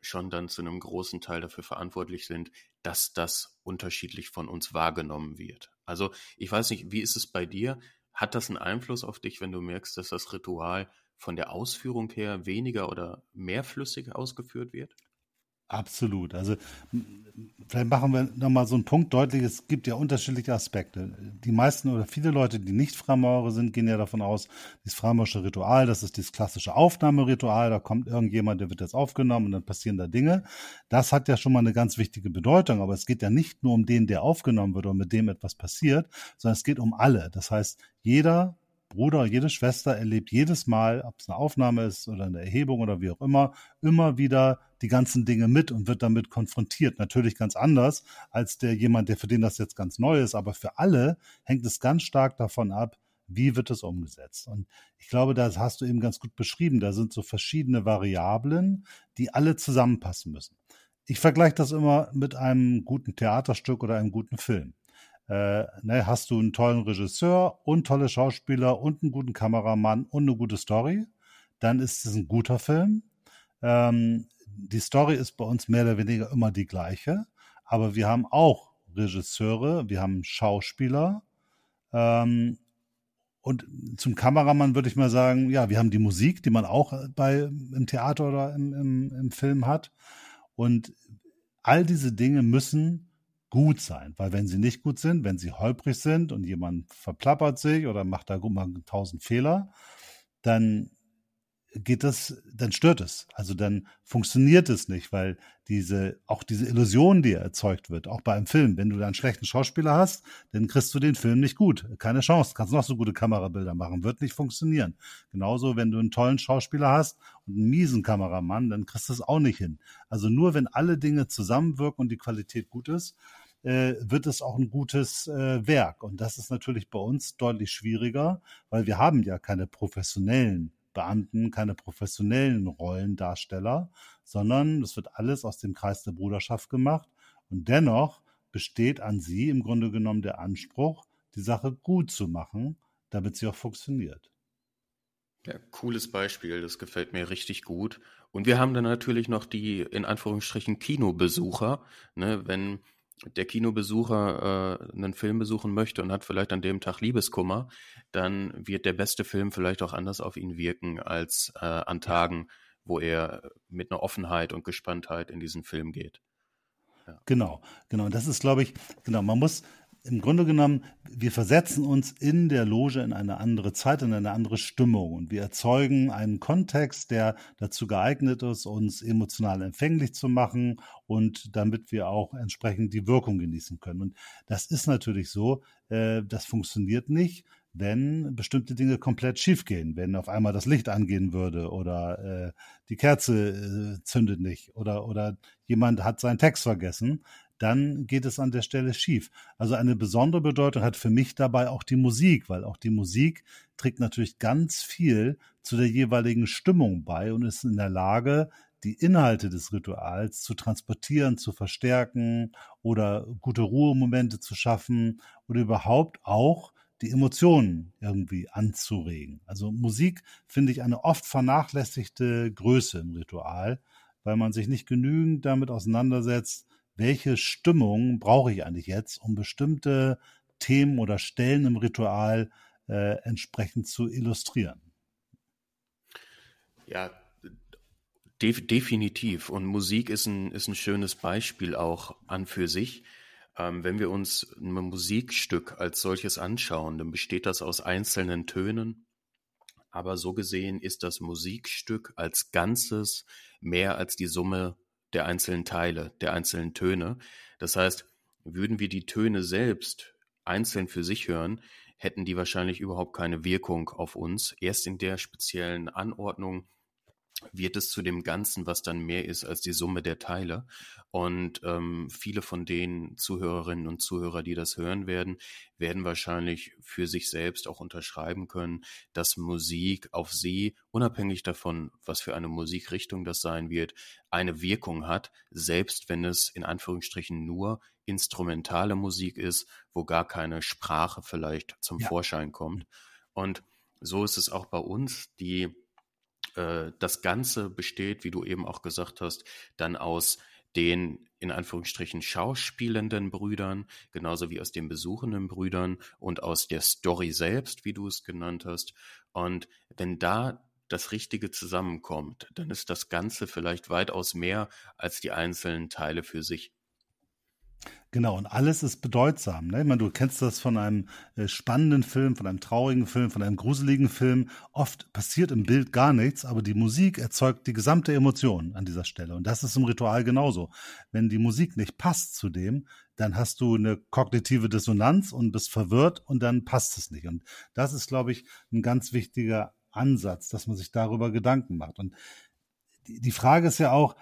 schon dann zu einem großen Teil dafür verantwortlich sind, dass das unterschiedlich von uns wahrgenommen wird. Also ich weiß nicht, wie ist es bei dir? Hat das einen Einfluss auf dich, wenn du merkst, dass das Ritual von der Ausführung her weniger oder mehrflüssig ausgeführt wird? Absolut. Also vielleicht machen wir nochmal so einen Punkt deutlich. Es gibt ja unterschiedliche Aspekte. Die meisten oder viele Leute, die nicht Freimaurer sind, gehen ja davon aus, dieses freimaurische Ritual, das ist dieses klassische Aufnahmeritual. Da kommt irgendjemand, der wird jetzt aufgenommen und dann passieren da Dinge. Das hat ja schon mal eine ganz wichtige Bedeutung. Aber es geht ja nicht nur um den, der aufgenommen wird oder mit dem etwas passiert, sondern es geht um alle. Das heißt, jeder Bruder, jede Schwester erlebt jedes Mal, ob es eine Aufnahme ist oder eine Erhebung oder wie auch immer, immer wieder die ganzen Dinge mit und wird damit konfrontiert. Natürlich ganz anders als der jemand, der für den das jetzt ganz neu ist, aber für alle hängt es ganz stark davon ab, wie wird es umgesetzt? Und ich glaube, das hast du eben ganz gut beschrieben. Da sind so verschiedene Variablen, die alle zusammenpassen müssen. Ich vergleiche das immer mit einem guten Theaterstück oder einem guten Film äh, ne, hast du einen tollen Regisseur und tolle Schauspieler und einen guten Kameramann und eine gute Story, dann ist es ein guter Film. Ähm, die Story ist bei uns mehr oder weniger immer die gleiche, aber wir haben auch Regisseure, wir haben Schauspieler ähm, und zum Kameramann würde ich mal sagen, ja, wir haben die Musik, die man auch bei im Theater oder im, im, im Film hat. Und all diese Dinge müssen gut sein. Weil wenn sie nicht gut sind, wenn sie holprig sind und jemand verplappert sich oder macht da mal tausend Fehler, dann geht das, dann stört es. Also dann funktioniert es nicht, weil diese, auch diese Illusion, die erzeugt wird, auch bei einem Film, wenn du da einen schlechten Schauspieler hast, dann kriegst du den Film nicht gut. Keine Chance. Kannst noch so gute Kamerabilder machen. Wird nicht funktionieren. Genauso, wenn du einen tollen Schauspieler hast und einen miesen Kameramann, dann kriegst du es auch nicht hin. Also nur wenn alle Dinge zusammenwirken und die Qualität gut ist, äh, wird es auch ein gutes äh, Werk. Und das ist natürlich bei uns deutlich schwieriger, weil wir haben ja keine professionellen Beamten, keine professionellen Rollendarsteller, sondern es wird alles aus dem Kreis der Bruderschaft gemacht. Und dennoch besteht an sie im Grunde genommen der Anspruch, die Sache gut zu machen, damit sie auch funktioniert. Ja, cooles Beispiel, das gefällt mir richtig gut. Und wir haben dann natürlich noch die, in Anführungsstrichen, Kinobesucher. Ne, wenn der Kinobesucher äh, einen Film besuchen möchte und hat vielleicht an dem Tag Liebeskummer, dann wird der beste Film vielleicht auch anders auf ihn wirken als äh, an Tagen, wo er mit einer Offenheit und Gespanntheit in diesen Film geht. Ja. Genau, genau. Das ist, glaube ich, genau, man muss, im Grunde genommen, wir versetzen uns in der Loge in eine andere Zeit, in eine andere Stimmung und wir erzeugen einen Kontext, der dazu geeignet ist, uns emotional empfänglich zu machen und damit wir auch entsprechend die Wirkung genießen können. Und das ist natürlich so, äh, das funktioniert nicht, wenn bestimmte Dinge komplett schiefgehen, wenn auf einmal das Licht angehen würde oder äh, die Kerze äh, zündet nicht oder, oder jemand hat seinen Text vergessen, dann geht es an der Stelle schief. Also eine besondere Bedeutung hat für mich dabei auch die Musik, weil auch die Musik trägt natürlich ganz viel zu der jeweiligen Stimmung bei und ist in der Lage, die Inhalte des Rituals zu transportieren, zu verstärken oder gute Ruhemomente zu schaffen oder überhaupt auch die Emotionen irgendwie anzuregen. Also Musik finde ich eine oft vernachlässigte Größe im Ritual, weil man sich nicht genügend damit auseinandersetzt, welche Stimmung brauche ich eigentlich jetzt, um bestimmte Themen oder Stellen im Ritual äh, entsprechend zu illustrieren. Ja, def definitiv. Und Musik ist ein, ist ein schönes Beispiel auch an für sich. Ähm, wenn wir uns ein Musikstück als solches anschauen, dann besteht das aus einzelnen Tönen. Aber so gesehen ist das Musikstück als Ganzes mehr als die Summe der einzelnen Teile, der einzelnen Töne. Das heißt, würden wir die Töne selbst einzeln für sich hören, hätten die wahrscheinlich überhaupt keine Wirkung auf uns. Erst in der speziellen Anordnung wird es zu dem Ganzen, was dann mehr ist als die Summe der Teile. Und ähm, viele von den Zuhörerinnen und Zuhörer, die das hören werden, werden wahrscheinlich für sich selbst auch unterschreiben können, dass Musik auf sie, unabhängig davon, was für eine Musikrichtung das sein wird, eine Wirkung hat, selbst wenn es in Anführungsstrichen nur instrumentale Musik ist, wo gar keine Sprache vielleicht zum ja. Vorschein kommt. Und so ist es auch bei uns, die äh, das Ganze besteht, wie du eben auch gesagt hast, dann aus den in Anführungsstrichen schauspielenden Brüdern, genauso wie aus den besuchenden Brüdern und aus der Story selbst, wie du es genannt hast. Und wenn da das Richtige zusammenkommt, dann ist das Ganze vielleicht weitaus mehr als die einzelnen Teile für sich. Genau, und alles ist bedeutsam. Ne? Ich meine, du kennst das von einem äh, spannenden Film, von einem traurigen Film, von einem gruseligen Film. Oft passiert im Bild gar nichts, aber die Musik erzeugt die gesamte Emotion an dieser Stelle. Und das ist im Ritual genauso. Wenn die Musik nicht passt zu dem, dann hast du eine kognitive Dissonanz und bist verwirrt und dann passt es nicht. Und das ist, glaube ich, ein ganz wichtiger Ansatz, dass man sich darüber Gedanken macht. Und die Frage ist ja auch,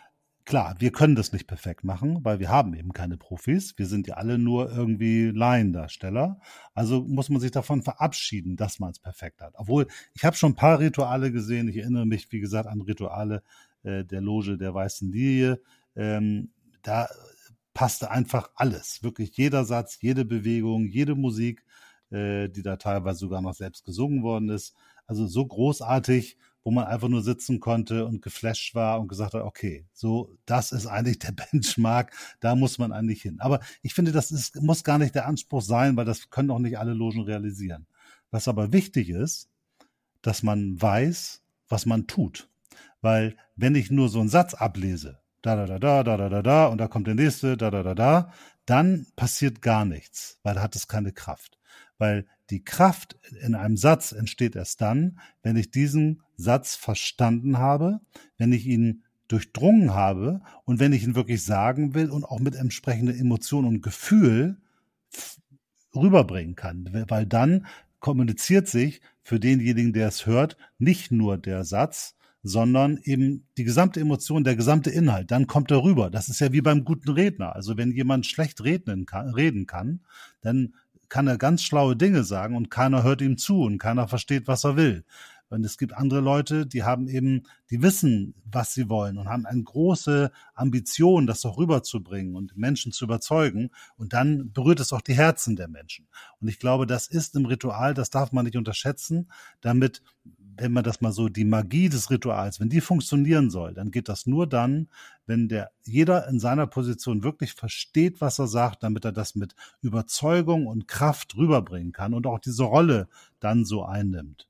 Klar, wir können das nicht perfekt machen, weil wir haben eben keine Profis. Wir sind ja alle nur irgendwie Laiendarsteller. Also muss man sich davon verabschieden, dass man es perfekt hat. Obwohl, ich habe schon ein paar Rituale gesehen. Ich erinnere mich, wie gesagt, an Rituale äh, der Loge der Weißen Lilie. Ähm, da passte einfach alles. Wirklich jeder Satz, jede Bewegung, jede Musik, äh, die da teilweise sogar noch selbst gesungen worden ist. Also so großartig wo man einfach nur sitzen konnte und geflasht war und gesagt hat, okay, so, das ist eigentlich der Benchmark, da muss man eigentlich hin. Aber ich finde, das ist, muss gar nicht der Anspruch sein, weil das können auch nicht alle Logen realisieren. Was aber wichtig ist, dass man weiß, was man tut. Weil wenn ich nur so einen Satz ablese, da, da, da, da, da, da, da, da, und da kommt der nächste, da, da, da, da, dann passiert gar nichts, weil da hat es keine Kraft. Weil die Kraft in einem Satz entsteht erst dann, wenn ich diesen Satz verstanden habe, wenn ich ihn durchdrungen habe und wenn ich ihn wirklich sagen will und auch mit entsprechender Emotion und Gefühl rüberbringen kann. Weil dann kommuniziert sich für denjenigen, der es hört, nicht nur der Satz, sondern eben die gesamte Emotion, der gesamte Inhalt, dann kommt er rüber. Das ist ja wie beim guten Redner. Also wenn jemand schlecht reden kann, reden kann dann kann er ganz schlaue Dinge sagen und keiner hört ihm zu und keiner versteht, was er will. Und es gibt andere Leute, die haben eben, die wissen, was sie wollen und haben eine große Ambition, das auch rüberzubringen und Menschen zu überzeugen. Und dann berührt es auch die Herzen der Menschen. Und ich glaube, das ist im Ritual, das darf man nicht unterschätzen, damit wenn man das mal so, die Magie des Rituals, wenn die funktionieren soll, dann geht das nur dann, wenn der jeder in seiner Position wirklich versteht, was er sagt, damit er das mit Überzeugung und Kraft rüberbringen kann und auch diese Rolle dann so einnimmt.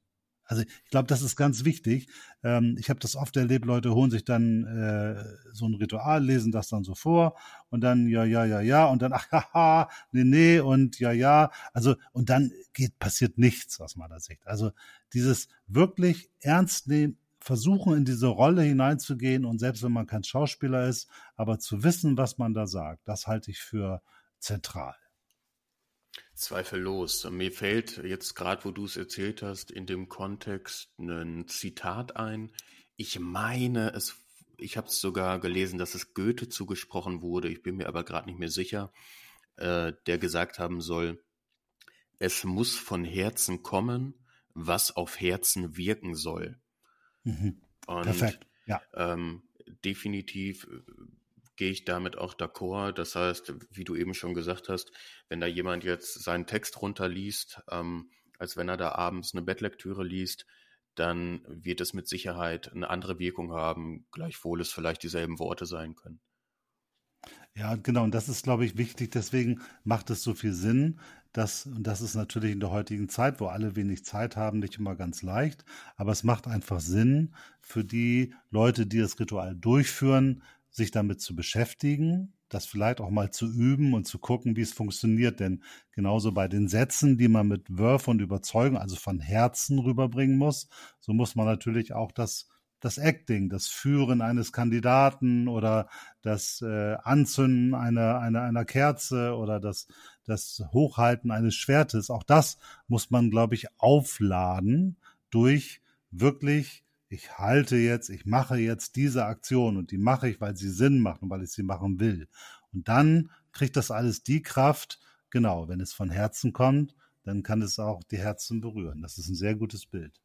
Also ich glaube, das ist ganz wichtig. Ähm, ich habe das oft erlebt, Leute holen sich dann äh, so ein Ritual, lesen das dann so vor und dann ja, ja, ja, ja und dann [laughs] ach, haha, nee, nee und ja, ja. Also und dann geht passiert nichts aus meiner Sicht. Also dieses wirklich ernst nehmen, versuchen in diese Rolle hineinzugehen und selbst wenn man kein Schauspieler ist, aber zu wissen, was man da sagt, das halte ich für zentral. Zweifellos. Mir fällt jetzt gerade, wo du es erzählt hast, in dem Kontext ein Zitat ein. Ich meine, es, ich habe es sogar gelesen, dass es Goethe zugesprochen wurde. Ich bin mir aber gerade nicht mehr sicher, äh, der gesagt haben soll, es muss von Herzen kommen, was auf Herzen wirken soll. Mhm. Perfekt. Ja. Ähm, definitiv äh, gehe ich damit auch d'accord. Das heißt, wie du eben schon gesagt hast, wenn da jemand jetzt seinen Text runterliest, ähm, als wenn er da abends eine Bettlektüre liest, dann wird es mit Sicherheit eine andere Wirkung haben, gleichwohl es vielleicht dieselben Worte sein können. Ja, genau. Und das ist, glaube ich, wichtig. Deswegen macht es so viel Sinn. dass, und das ist natürlich in der heutigen Zeit, wo alle wenig Zeit haben, nicht immer ganz leicht. Aber es macht einfach Sinn für die Leute, die das Ritual durchführen, sich damit zu beschäftigen, das vielleicht auch mal zu üben und zu gucken, wie es funktioniert. Denn genauso bei den Sätzen, die man mit Wörf und Überzeugung, also von Herzen rüberbringen muss, so muss man natürlich auch das, das Acting, das Führen eines Kandidaten oder das äh, Anzünden einer, einer, einer Kerze oder das, das Hochhalten eines Schwertes, auch das muss man, glaube ich, aufladen durch wirklich ich halte jetzt, ich mache jetzt diese Aktion und die mache ich, weil sie Sinn macht und weil ich sie machen will. Und dann kriegt das alles die Kraft, genau, wenn es von Herzen kommt, dann kann es auch die Herzen berühren. Das ist ein sehr gutes Bild.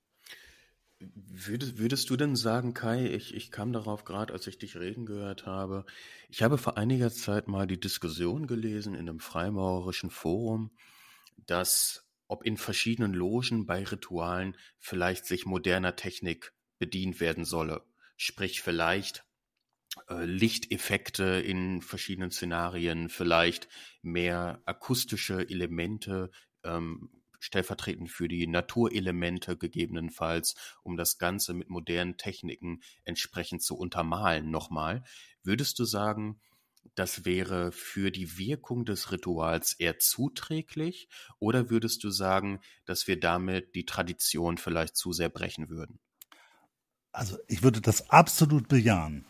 Würdest, würdest du denn sagen, Kai, ich, ich kam darauf gerade, als ich dich reden gehört habe, ich habe vor einiger Zeit mal die Diskussion gelesen in einem freimaurerischen Forum, dass ob in verschiedenen Logen bei Ritualen vielleicht sich moderner Technik bedient werden solle. Sprich vielleicht äh, Lichteffekte in verschiedenen Szenarien, vielleicht mehr akustische Elemente, ähm, stellvertretend für die Naturelemente gegebenenfalls, um das Ganze mit modernen Techniken entsprechend zu untermalen. Nochmal, würdest du sagen, das wäre für die Wirkung des Rituals eher zuträglich oder würdest du sagen, dass wir damit die Tradition vielleicht zu sehr brechen würden? Also ich würde das absolut bejahen.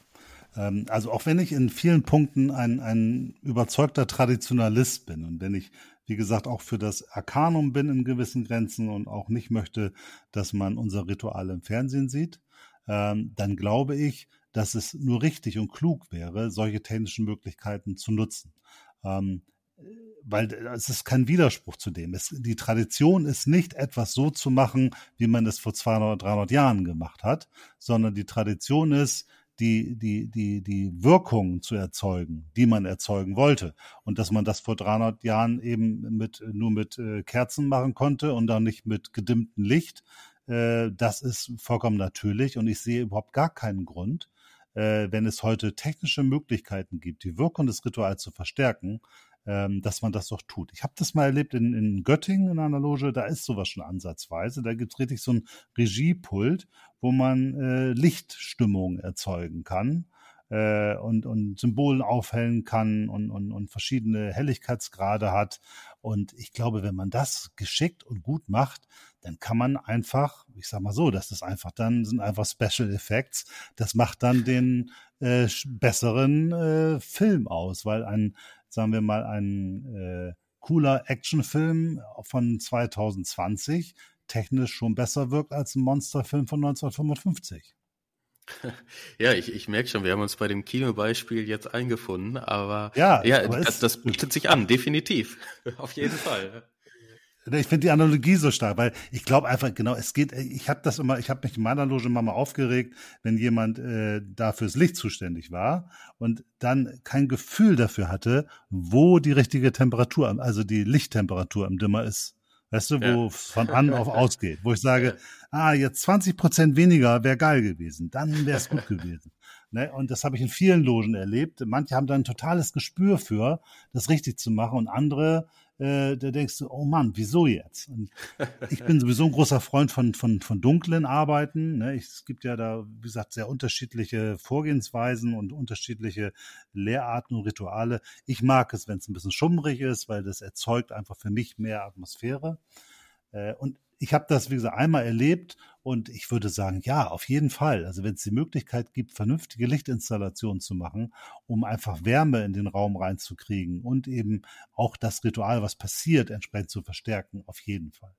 Ähm, also auch wenn ich in vielen Punkten ein, ein überzeugter Traditionalist bin und wenn ich, wie gesagt, auch für das Arkanum bin in gewissen Grenzen und auch nicht möchte, dass man unser Ritual im Fernsehen sieht, ähm, dann glaube ich, dass es nur richtig und klug wäre, solche technischen Möglichkeiten zu nutzen. Ähm, weil es ist kein Widerspruch zu dem. Es, die Tradition ist nicht etwas so zu machen, wie man es vor 200, 300 Jahren gemacht hat, sondern die Tradition ist, die, die, die, die Wirkung zu erzeugen, die man erzeugen wollte. Und dass man das vor 300 Jahren eben mit, nur mit äh, Kerzen machen konnte und dann nicht mit gedimmtem Licht, äh, das ist vollkommen natürlich und ich sehe überhaupt gar keinen Grund, äh, wenn es heute technische Möglichkeiten gibt, die Wirkung des Rituals zu verstärken, ähm, dass man das doch tut. Ich habe das mal erlebt in, in Göttingen in einer Loge, da ist sowas schon ansatzweise. Da gibt's richtig so ein Regiepult, wo man äh, Lichtstimmung erzeugen kann äh, und, und Symbolen aufhellen kann und, und, und verschiedene Helligkeitsgrade hat. Und ich glaube, wenn man das geschickt und gut macht, dann kann man einfach, ich sag mal so, das ist einfach dann, sind einfach Special Effects. Das macht dann den äh, besseren äh, Film aus, weil ein, sagen wir mal, ein äh, cooler Actionfilm von 2020 technisch schon besser wirkt als ein Monsterfilm von 1955. [laughs] Ja, ich, ich merke schon, wir haben uns bei dem Kinobeispiel jetzt eingefunden, aber ja, ja aber das, das bietet sich an, definitiv. [laughs] Auf jeden Fall. Ich finde die Analogie so stark, weil ich glaube einfach, genau, es geht, ich habe das immer, ich habe mich in meiner Loge immer mal aufgeregt, wenn jemand äh, da fürs Licht zuständig war und dann kein Gefühl dafür hatte, wo die richtige Temperatur, also die Lichttemperatur im Dimmer ist. Weißt du, wo ja. von an auf ausgeht, wo ich [laughs] sage, ja. ah, jetzt 20 Prozent weniger wäre geil gewesen, dann wäre es gut gewesen. Ne? Und das habe ich in vielen Logen erlebt. Manche haben da ein totales Gespür für, das richtig zu machen und andere äh, da denkst du, oh Mann, wieso jetzt? Und ich bin sowieso ein großer Freund von, von, von dunklen Arbeiten. Ne? Ich, es gibt ja da, wie gesagt, sehr unterschiedliche Vorgehensweisen und unterschiedliche Lehrarten und Rituale. Ich mag es, wenn es ein bisschen schummrig ist, weil das erzeugt einfach für mich mehr Atmosphäre. Äh, und ich habe das, wie gesagt, einmal erlebt und ich würde sagen, ja, auf jeden Fall. Also wenn es die Möglichkeit gibt, vernünftige Lichtinstallationen zu machen, um einfach Wärme in den Raum reinzukriegen und eben auch das Ritual, was passiert, entsprechend zu verstärken, auf jeden Fall.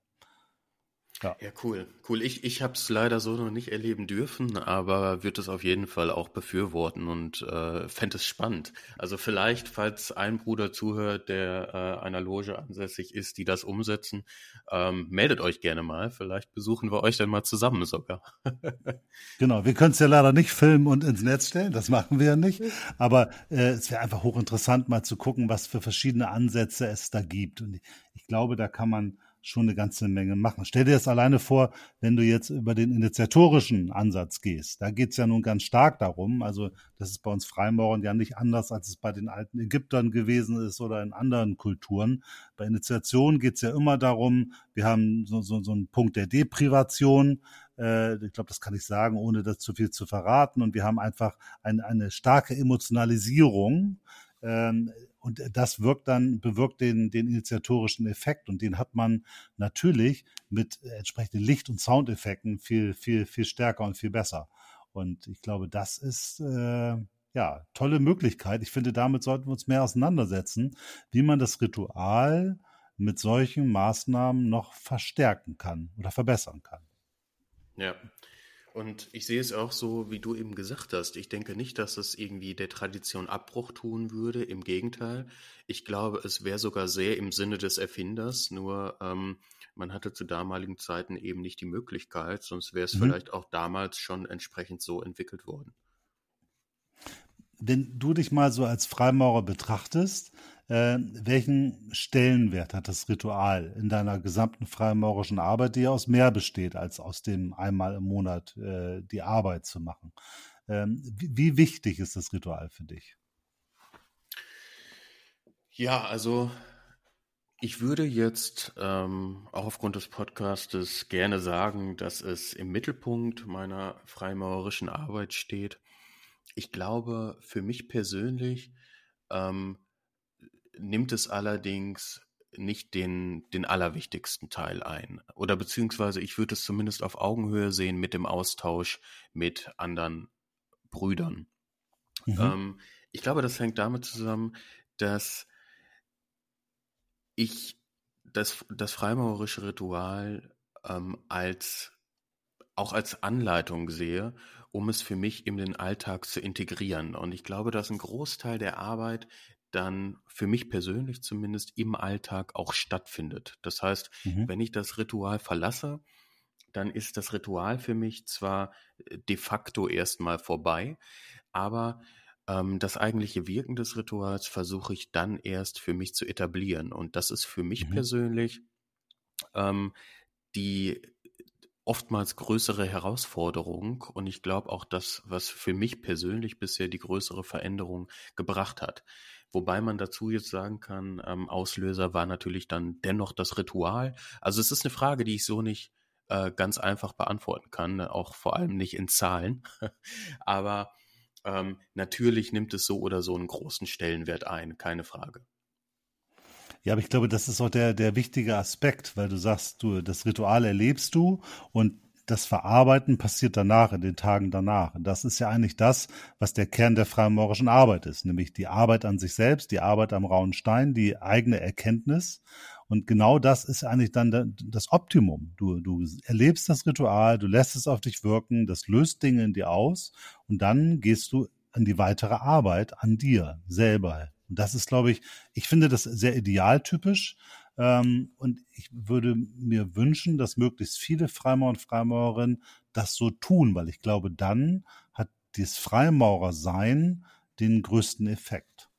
Ja. ja, cool. Cool. Ich, ich habe es leider so noch nicht erleben dürfen, aber würde es auf jeden Fall auch befürworten und äh, fände es spannend. Also vielleicht, falls ein Bruder zuhört, der äh, einer Loge ansässig ist, die das umsetzen, ähm, meldet euch gerne mal. Vielleicht besuchen wir euch dann mal zusammen sogar. [laughs] genau, wir können es ja leider nicht filmen und ins Netz stellen, das machen wir ja nicht. Aber äh, es wäre einfach hochinteressant, mal zu gucken, was für verschiedene Ansätze es da gibt. Und ich, ich glaube, da kann man schon eine ganze Menge machen. Stell dir das alleine vor, wenn du jetzt über den initiatorischen Ansatz gehst. Da geht's ja nun ganz stark darum, also das ist bei uns Freimaurern ja nicht anders, als es bei den alten Ägyptern gewesen ist oder in anderen Kulturen. Bei Initiation geht's ja immer darum, wir haben so, so, so einen Punkt der Deprivation, äh, ich glaube, das kann ich sagen, ohne das zu viel zu verraten. Und wir haben einfach ein, eine starke Emotionalisierung und das wirkt dann, bewirkt den, den initiatorischen Effekt. Und den hat man natürlich mit entsprechenden Licht- und Soundeffekten viel, viel, viel stärker und viel besser. Und ich glaube, das ist äh, ja tolle Möglichkeit. Ich finde, damit sollten wir uns mehr auseinandersetzen, wie man das Ritual mit solchen Maßnahmen noch verstärken kann oder verbessern kann. Ja, und ich sehe es auch so, wie du eben gesagt hast. Ich denke nicht, dass es irgendwie der Tradition Abbruch tun würde. Im Gegenteil. Ich glaube, es wäre sogar sehr im Sinne des Erfinders. Nur ähm, man hatte zu damaligen Zeiten eben nicht die Möglichkeit, sonst wäre es mhm. vielleicht auch damals schon entsprechend so entwickelt worden. Wenn du dich mal so als Freimaurer betrachtest, äh, welchen Stellenwert hat das Ritual in deiner gesamten freimaurischen Arbeit, die ja aus mehr besteht, als aus dem einmal im Monat äh, die Arbeit zu machen? Ähm, wie, wie wichtig ist das Ritual für dich? Ja, also ich würde jetzt ähm, auch aufgrund des Podcastes gerne sagen, dass es im Mittelpunkt meiner freimaurerischen Arbeit steht. Ich glaube, für mich persönlich ähm, nimmt es allerdings nicht den, den allerwichtigsten Teil ein. Oder beziehungsweise ich würde es zumindest auf Augenhöhe sehen mit dem Austausch mit anderen Brüdern. Mhm. Ähm, ich glaube, das hängt damit zusammen, dass ich das, das freimaurerische Ritual ähm, als auch als Anleitung sehe, um es für mich in den Alltag zu integrieren. Und ich glaube, dass ein Großteil der Arbeit dann für mich persönlich zumindest im Alltag auch stattfindet. Das heißt, mhm. wenn ich das Ritual verlasse, dann ist das Ritual für mich zwar äh, de facto erstmal vorbei, aber ähm, das eigentliche Wirken des Rituals versuche ich dann erst für mich zu etablieren. Und das ist für mich mhm. persönlich ähm, die oftmals größere Herausforderung und ich glaube auch das, was für mich persönlich bisher die größere Veränderung gebracht hat. Wobei man dazu jetzt sagen kann, ähm, Auslöser war natürlich dann dennoch das Ritual. Also es ist eine Frage, die ich so nicht äh, ganz einfach beantworten kann, ne, auch vor allem nicht in Zahlen. [laughs] Aber ähm, natürlich nimmt es so oder so einen großen Stellenwert ein, keine Frage. Ja, aber ich glaube, das ist auch der, der wichtige Aspekt, weil du sagst, du, das Ritual erlebst du und das Verarbeiten passiert danach, in den Tagen danach. Das ist ja eigentlich das, was der Kern der freimaurischen Arbeit ist, nämlich die Arbeit an sich selbst, die Arbeit am rauen Stein, die eigene Erkenntnis. Und genau das ist eigentlich dann das Optimum. Du, du erlebst das Ritual, du lässt es auf dich wirken, das löst Dinge in dir aus und dann gehst du an die weitere Arbeit an dir selber. Und das ist, glaube ich, ich finde das sehr idealtypisch, Ähm, und ich würde mir wünschen, dass möglichst viele Freimaurer und Freimaurerinnen das so tun, weil ich glaube, dann hat dieses Freimaurersein den größten Effekt.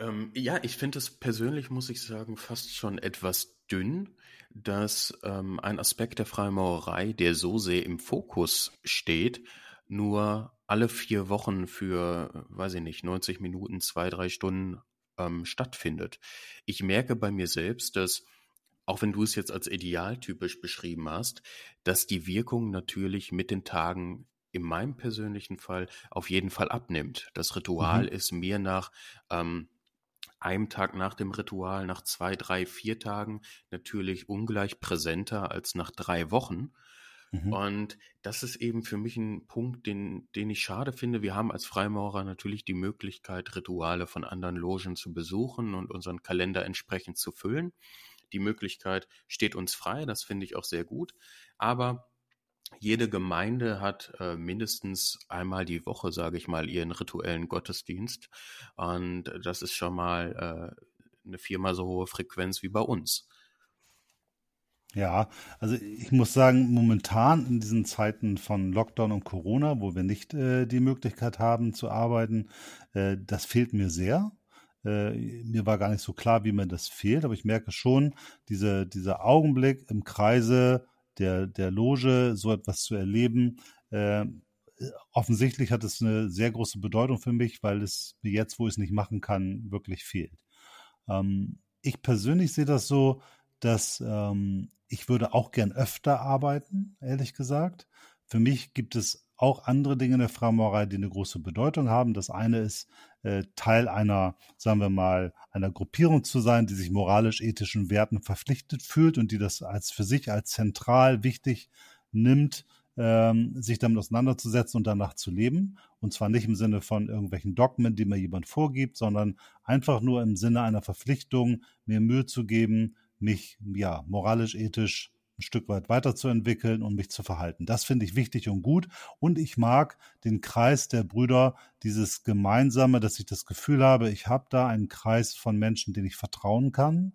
Ähm, ja, ich finde es persönlich, muss ich sagen, fast schon etwas dünn, dass ähm, ein Aspekt der Freimaurerei, der so sehr im Fokus steht, nur alle vier Wochen für, weiß ich nicht, 90 Minuten, zwei, drei Stunden ähm, stattfindet. Ich merke bei mir selbst, dass auch wenn du es jetzt als idealtypisch beschrieben hast, dass die Wirkung natürlich mit den Tagen in meinem persönlichen Fall auf jeden Fall abnimmt. Das Ritual mhm. ist mir nach ähm, einem Tag nach dem Ritual, nach zwei, drei, vier Tagen natürlich ungleich präsenter als nach drei Wochen. Mhm. Und das ist eben für mich ein Punkt, den, den ich schade finde. Wir haben als Freimaurer natürlich die Möglichkeit, Rituale von anderen Logen zu besuchen und unseren Kalender entsprechend zu füllen. Die Möglichkeit steht uns frei, das finde ich auch sehr gut. Aber jede Gemeinde hat äh, mindestens einmal die Woche, sage ich mal, ihren rituellen Gottesdienst. Und das ist schon mal äh, eine viermal so hohe Frequenz wie bei uns. Ja, also ich muss sagen, momentan in diesen Zeiten von Lockdown und Corona, wo wir nicht äh, die Möglichkeit haben zu arbeiten, äh, das fehlt mir sehr. Äh, mir war gar nicht so klar, wie mir das fehlt, aber ich merke schon, diese, dieser Augenblick im Kreise der, der Loge, so etwas zu erleben, äh, offensichtlich hat es eine sehr große Bedeutung für mich, weil es mir jetzt, wo ich es nicht machen kann, wirklich fehlt. Ähm, ich persönlich sehe das so, dass ähm, ich würde auch gern öfter arbeiten, ehrlich gesagt. Für mich gibt es auch andere Dinge in der Freimaurerei, die eine große Bedeutung haben. Das eine ist, äh, Teil einer, sagen wir mal, einer Gruppierung zu sein, die sich moralisch-ethischen Werten verpflichtet fühlt und die das als für sich als zentral wichtig nimmt, ähm, sich damit auseinanderzusetzen und danach zu leben. Und zwar nicht im Sinne von irgendwelchen Dogmen, die mir jemand vorgibt, sondern einfach nur im Sinne einer Verpflichtung, mir Mühe zu geben, mich ja moralisch-ethisch ein Stück weit weiterzuentwickeln und mich zu verhalten. Das finde ich wichtig und gut. Und ich mag den Kreis der Brüder, dieses Gemeinsame, dass ich das Gefühl habe, ich habe da einen Kreis von Menschen, denen ich vertrauen kann,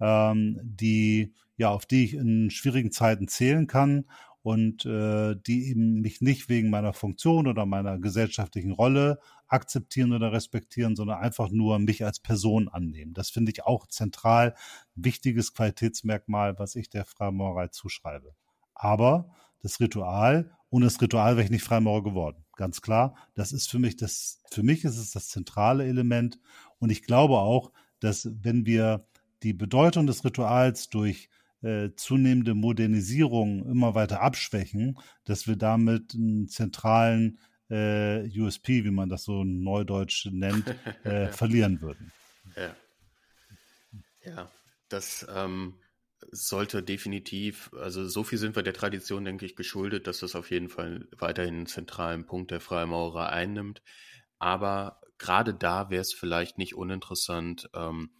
ähm, die ja auf die ich in schwierigen Zeiten zählen kann und äh, die eben mich nicht wegen meiner Funktion oder meiner gesellschaftlichen Rolle akzeptieren oder respektieren, sondern einfach nur mich als Person annehmen. Das finde ich auch zentral wichtiges Qualitätsmerkmal, was ich der Freimaurerei zuschreibe. Aber das Ritual, ohne das Ritual wäre ich nicht Freimaurer geworden. Ganz klar. Das ist für mich das, für mich ist es das zentrale Element. Und ich glaube auch, dass wenn wir die Bedeutung des Rituals durch äh, zunehmende Modernisierung immer weiter abschwächen, dass wir damit einen zentralen äh, USP, wie man das so neudeutsch nennt, [laughs] äh, verlieren würden. Ja, ja das ähm, sollte definitiv, also so viel sind wir der Tradition, denke ich, geschuldet, dass das auf jeden Fall weiterhin einen zentralen Punkt der Freimaurerei einnimmt. Aber gerade da wäre es vielleicht nicht uninteressant, ähm,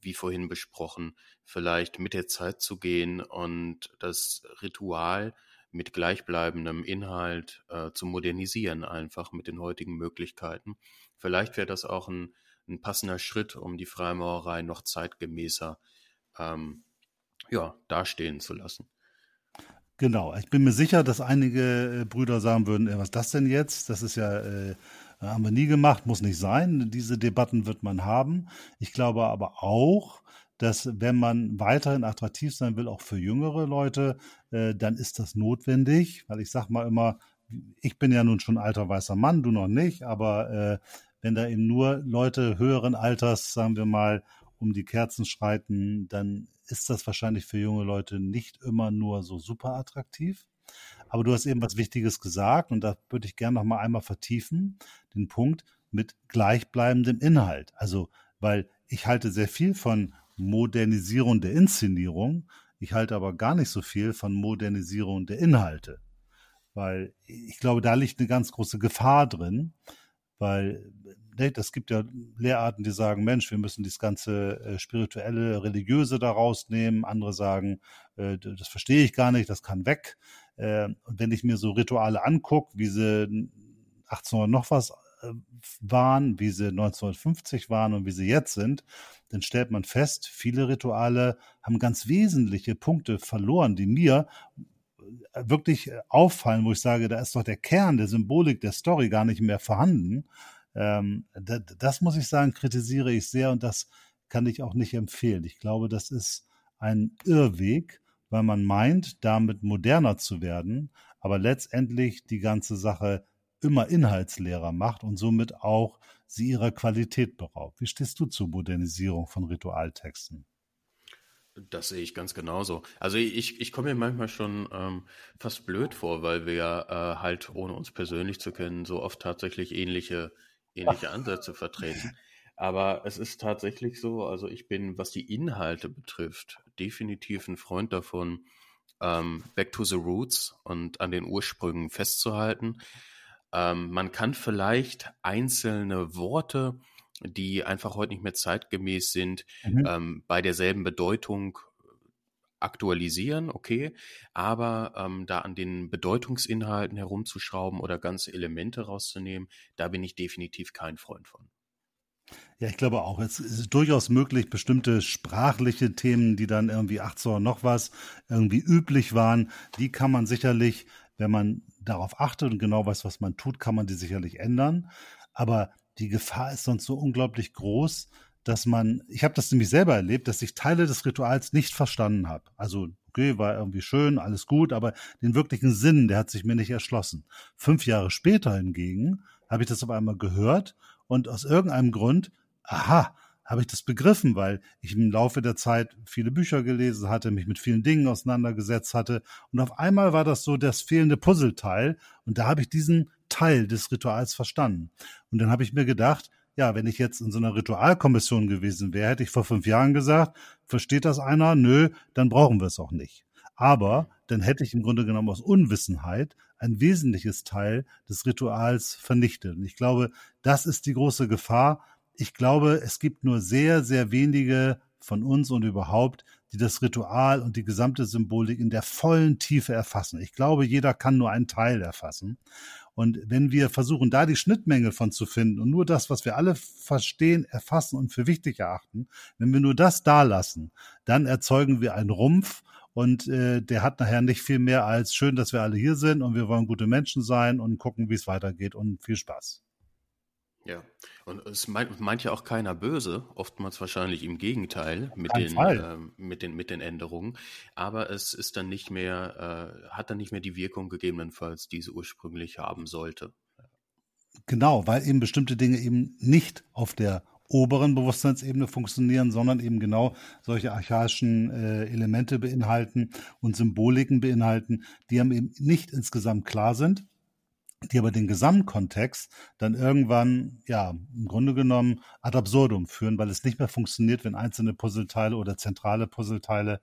wie vorhin besprochen, vielleicht mit der Zeit zu gehen und das Ritual mit gleichbleibendem Inhalt äh, zu modernisieren, einfach mit den heutigen Möglichkeiten. Vielleicht wäre das auch ein, ein, passender Schritt, um die Freimaurerei noch zeitgemäßer ähm, ja, dastehen zu lassen. Genau, ich bin mir sicher, dass einige äh, Brüder sagen würden, was ist das denn jetzt? Das ist ja äh, haben wir nie gemacht, muss nicht sein. Diese Debatten wird man haben. Ich glaube aber auch, dass wenn man weiterhin attraktiv sein will, auch für jüngere Leute, äh, dann ist das notwendig, weil ich sage mal immer, ich bin ja nun schon alter weißer Mann, du noch nicht, aber äh, wenn da eben nur Leute höheren Alters, sagen wir mal, um die Kerzen schreiten, dann ist das wahrscheinlich für junge Leute nicht immer nur so super attraktiv. Aber du hast eben was Wichtiges gesagt und da würde ich gerne noch mal einmal vertiefen, den Punkt mit gleichbleibendem Inhalt. Also, weil ich halte sehr viel von Modernisierung der Inszenierung, ich halte aber gar nicht so viel von Modernisierung der Inhalte. Weil ich glaube, da liegt eine ganz große Gefahr drin, weil ne, das gibt ja Lehrarten, die sagen, Mensch, wir müssen das ganze äh, spirituelle, religiöse da rausnehmen. Andere sagen, äh, das verstehe ich gar nicht, das kann weg. Äh, und wenn ich mir so Rituale angucke, wie sie 1800 noch was waren, wie sie 1950 waren und wie sie jetzt sind, dann stellt man fest, viele Rituale haben ganz wesentliche Punkte verloren, die mir äh, wirklich auffallen, wo ich sage, da ist doch der Kern der Symbolik der Story gar nicht mehr vorhanden. Ähm, das muss ich sagen, kritisiere ich sehr und das kann ich auch nicht empfehlen. Ich glaube, das ist ein Irrweg, weil man meint, damit moderner zu werden, aber letztendlich die ganze Sache immer inhaltsleerer macht und somit auch sie ihrer Qualität beraubt. Wie stehst du zur Modernisierung von Ritualtexten? Das sehe ich ganz genauso. Also ich, ich komme mir manchmal schon ähm, fast blöd vor, weil wir ja äh, halt, ohne uns persönlich zu kennen, so oft tatsächlich ähnliche, ähnliche [laughs] Ansätze vertreten. Aber es ist tatsächlich so, also ich bin, was die Inhalte betrifft, definitiv ein Freund davon, ähm, back to the roots und an den Ursprüngen festzuhalten. Ähm, man kann vielleicht einzelne Worte, die einfach heute nicht mehr zeitgemäß sind, mhm. ähm, bei derselben Bedeutung aktualisieren, okay, aber ähm, da an den Bedeutungsinhalten herumzuschrauben oder ganze Elemente rauszunehmen, da bin ich definitiv kein Freund von. Ja, ich glaube auch. Es ist durchaus möglich, bestimmte sprachliche Themen, die dann irgendwie 18 oder noch was irgendwie üblich waren, die kann man sicherlich, wenn man darauf achtet und genau weiß, was man tut, kann man die sicherlich ändern. Aber die Gefahr ist sonst so unglaublich groß, dass man, ich habe das nämlich selber erlebt, dass ich Teile des Rituals nicht verstanden habe. Also, okay, war irgendwie schön, alles gut, aber den wirklichen Sinn, der hat sich mir nicht erschlossen. Fünf Jahre später hingegen habe ich das auf einmal gehört und aus irgendeinem Grund, aha, habe ich das begriffen, weil ich im Laufe der Zeit viele Bücher gelesen hatte, mich mit vielen Dingen auseinandergesetzt hatte. Und auf einmal war das so das fehlende Puzzleteil. Und da habe ich diesen Teil des Rituals verstanden. Und dann habe ich mir gedacht, ja, wenn ich jetzt in so einer Ritualkommission gewesen wäre, hätte ich vor fünf Jahren gesagt, versteht das einer? Nö, dann brauchen wir es auch nicht. Aber dann hätte ich im Grunde genommen aus Unwissenheit ein wesentliches Teil des Rituals vernichtet. Und ich glaube, das ist die große Gefahr. Ich glaube, es gibt nur sehr, sehr wenige von uns und überhaupt, die das Ritual und die gesamte Symbolik in der vollen Tiefe erfassen. Ich glaube, jeder kann nur einen Teil erfassen. Und wenn wir versuchen, da die Schnittmenge von zu finden und nur das, was wir alle verstehen, erfassen und für wichtig erachten, wenn wir nur das da lassen, dann erzeugen wir einen Rumpf und äh, der hat nachher nicht viel mehr als schön, dass wir alle hier sind und wir wollen gute Menschen sein und gucken, wie es weitergeht und viel Spaß. Ja, und es meint, meint ja auch keiner böse, oftmals wahrscheinlich im Gegenteil mit den, äh, mit, den, mit den Änderungen. Aber es ist dann nicht mehr, äh, hat dann nicht mehr die Wirkung gegebenenfalls, die es ursprünglich haben sollte. Genau, weil eben bestimmte Dinge eben nicht auf der oberen Bewusstseinsebene funktionieren, sondern eben genau solche archaischen äh, Elemente beinhalten und Symboliken beinhalten, die einem eben nicht insgesamt klar sind, die aber den Gesamtkontext dann irgendwann, ja, im Grunde genommen ad absurdum führen, weil es nicht mehr funktioniert, wenn einzelne Puzzleteile oder zentrale Puzzleteile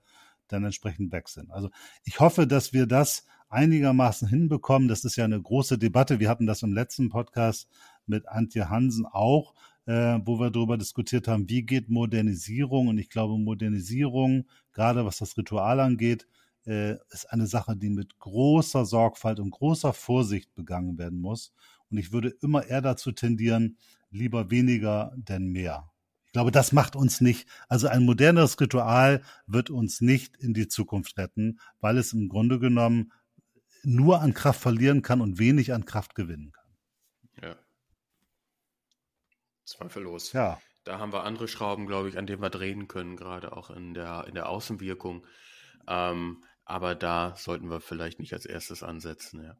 dann entsprechend weg sind. Also ich hoffe, dass wir das einigermaßen hinbekommen. Das ist ja eine große Debatte. Wir hatten das im letzten Podcast mit Antje Hansen auch, äh, wo wir darüber diskutiert haben, wie geht Modernisierung. Und ich glaube, Modernisierung, gerade was das Ritual angeht, äh, ist eine Sache, die mit großer Sorgfalt und großer Vorsicht begangen werden muss. Und ich würde immer eher dazu tendieren, lieber weniger denn mehr. Ich glaube, das macht uns nicht, also ein moderneres Ritual wird uns nicht in die Zukunft retten, weil es im Grunde genommen nur an Kraft verlieren kann und wenig an Kraft gewinnen kann. Ja. Zweifellos. Ja. Da haben wir andere Schrauben, glaube ich, an denen wir drehen können, gerade auch in der, in der Außenwirkung. Ähm, aber da sollten wir vielleicht nicht als erstes ansetzen, ja.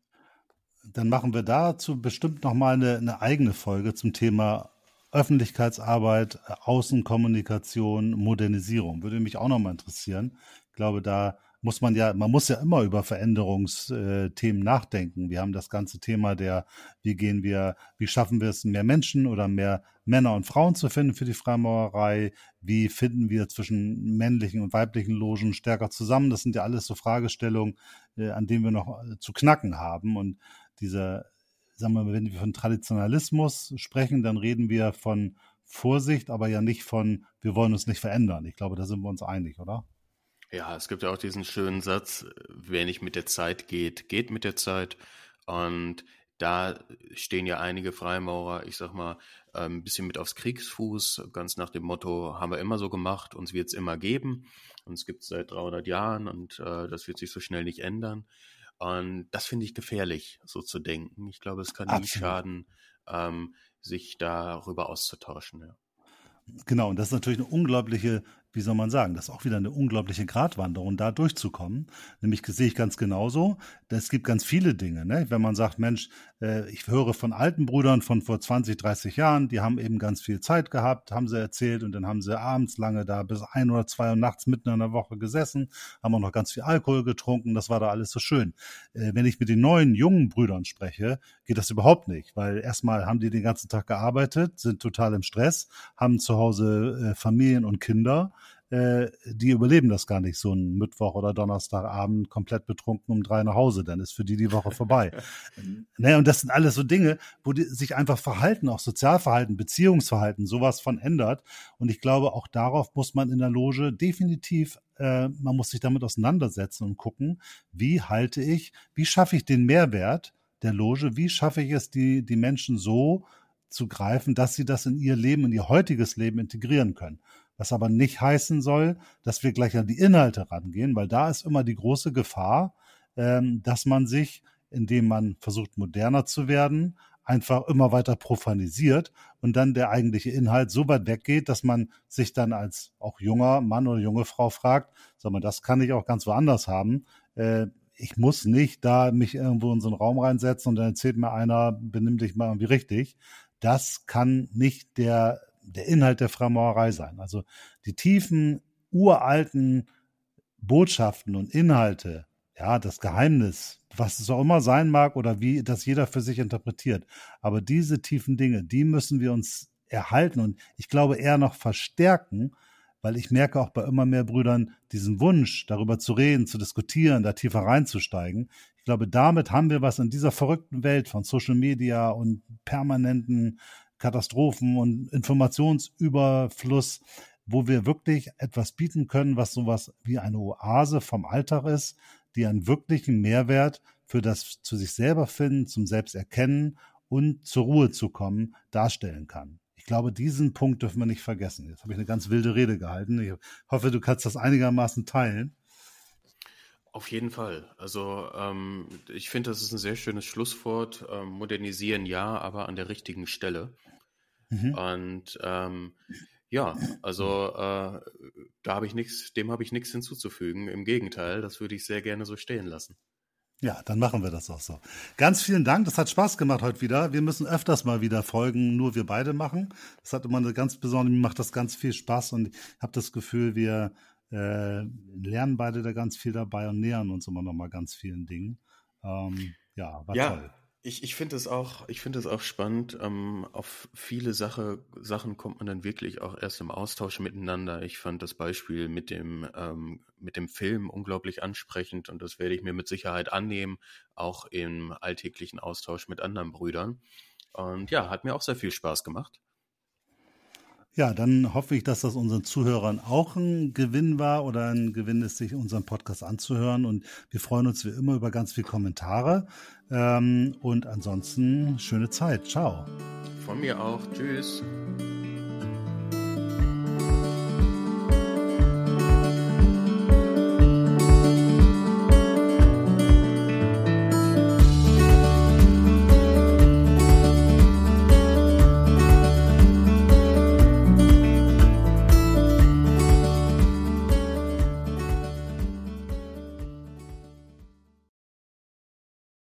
Dann machen wir dazu bestimmt nochmal eine, eine eigene Folge zum Thema Öffentlichkeitsarbeit, Außenkommunikation, Modernisierung. Würde mich auch nochmal interessieren. Ich glaube, da muss man ja, man muss ja immer über Veränderungsthemen nachdenken. Wir haben das ganze Thema der, wie gehen wir, wie schaffen wir es, mehr Menschen oder mehr Männer und Frauen zu finden für die Freimaurerei? Wie finden wir zwischen männlichen und weiblichen Logen stärker zusammen? Das sind ja alles so Fragestellungen, äh, an denen wir noch äh, zu knacken haben. Und diese, sagen wir wenn wir von Traditionalismus sprechen, dann reden wir von Vorsicht, aber ja nicht von, wir wollen uns nicht verändern. Ich glaube, da sind wir uns einig, oder? Ja, es gibt ja auch diesen schönen Satz, wer nicht mit der Zeit geht, geht mit der Zeit. Und da stehen ja einige Freimaurer, ich sag mal, ähm, ein bisschen mit aufs Kriegsfuß, ganz nach dem Motto, haben wir immer so gemacht, uns wird es immer geben, uns gibt es seit 300 Jahren und äh, das wird sich so schnell nicht ändern. Und das finde ich gefährlich, so zu denken. Ich glaube, es kann Absolut. nie schaden, ähm, sich darüber auszutauschen. Ja. Genau, und das ist natürlich eine unglaubliche wie soll man sagen, das ist auch wieder eine unglaubliche Gratwanderung, da durchzukommen. Nämlich sehe ich ganz genauso. Es gibt ganz viele Dinge, ne? wenn man sagt, Mensch, äh, ich höre von alten Brüdern von vor 20, 30 Jahren, die haben eben ganz viel Zeit gehabt, haben sie erzählt und dann haben sie abends lange da bis ein oder zwei Uhr nachts mitten in der Woche gesessen, haben auch noch ganz viel Alkohol getrunken, das war da alles so schön. Äh, wenn ich mit den neuen jungen Brüdern spreche, geht das überhaupt nicht, weil erstmal haben die den ganzen Tag gearbeitet, sind total im Stress, haben zu Hause äh, Familien und Kinder äh, die überleben das gar nicht, so ein Mittwoch oder Donnerstagabend komplett betrunken um drei nach Hause, dann ist für die die Woche vorbei. [laughs] ne, und das sind alles so Dinge, wo die sich einfach Verhalten, auch Sozialverhalten, Beziehungsverhalten, sowas von ändert. Und ich glaube, auch darauf muss man in der Loge definitiv äh, man muss sich damit auseinandersetzen und gucken, wie halte ich, wie schaffe ich den Mehrwert der Loge, wie schaffe ich es, die, die Menschen so zu greifen, dass sie das in ihr Leben, in ihr heutiges Leben integrieren können. Was aber nicht heißen soll, dass wir gleich an die Inhalte rangehen, weil da ist immer die große Gefahr, ähm, dass man sich, indem man versucht, moderner zu werden, einfach immer weiter profanisiert und dann der eigentliche Inhalt so weit weggeht, dass man sich dann als auch junger Mann oder junge Frau fragt, sag mal, das kann ich auch ganz woanders haben. Äh, ich muss nicht da mich irgendwo in so einen Raum reinsetzen und dann erzählt mir einer, benimm dich mal irgendwie richtig. Das kann nicht der der Inhalt der Freimaurerei sein. Also die tiefen, uralten Botschaften und Inhalte, ja, das Geheimnis, was es auch immer sein mag oder wie das jeder für sich interpretiert. Aber diese tiefen Dinge, die müssen wir uns erhalten und ich glaube eher noch verstärken, weil ich merke auch bei immer mehr Brüdern diesen Wunsch, darüber zu reden, zu diskutieren, da tiefer reinzusteigen. Ich glaube, damit haben wir was in dieser verrückten Welt von Social Media und permanenten Katastrophen und Informationsüberfluss, wo wir wirklich etwas bieten können, was sowas wie eine Oase vom Alltag ist, die einen wirklichen Mehrwert für das zu sich selber finden, zum Selbsterkennen und zur Ruhe zu kommen, darstellen kann. Ich glaube, diesen Punkt dürfen wir nicht vergessen. Jetzt habe ich eine ganz wilde Rede gehalten. Ich hoffe, du kannst das einigermaßen teilen. Auf jeden Fall. Also ähm, ich finde, das ist ein sehr schönes Schlusswort. Ähm, modernisieren ja, aber an der richtigen Stelle. Mhm. Und ähm, ja, also äh, da habe ich nichts, dem habe ich nichts hinzuzufügen. Im Gegenteil, das würde ich sehr gerne so stehen lassen. Ja, dann machen wir das auch so. Ganz vielen Dank. Das hat Spaß gemacht heute wieder. Wir müssen öfters mal wieder Folgen nur wir beide machen. Das hat immer eine ganz besondere, mir macht das ganz viel Spaß und ich habe das Gefühl, wir äh, lernen beide da ganz viel dabei und nähern uns immer noch mal ganz vielen Dingen. Ähm, ja, war ja. toll. Ich, ich finde es auch, ich finde es auch spannend. Ähm, auf viele Sache, Sachen kommt man dann wirklich auch erst im Austausch miteinander. Ich fand das Beispiel mit dem, ähm, mit dem Film unglaublich ansprechend und das werde ich mir mit Sicherheit annehmen, auch im alltäglichen Austausch mit anderen Brüdern. Und ja, hat mir auch sehr viel Spaß gemacht. Ja, dann hoffe ich, dass das unseren Zuhörern auch ein Gewinn war oder ein Gewinn ist, sich unseren Podcast anzuhören. Und wir freuen uns wie immer über ganz viele Kommentare. Ähm, und ansonsten schöne Zeit. Ciao. Von mir auch. Tschüss.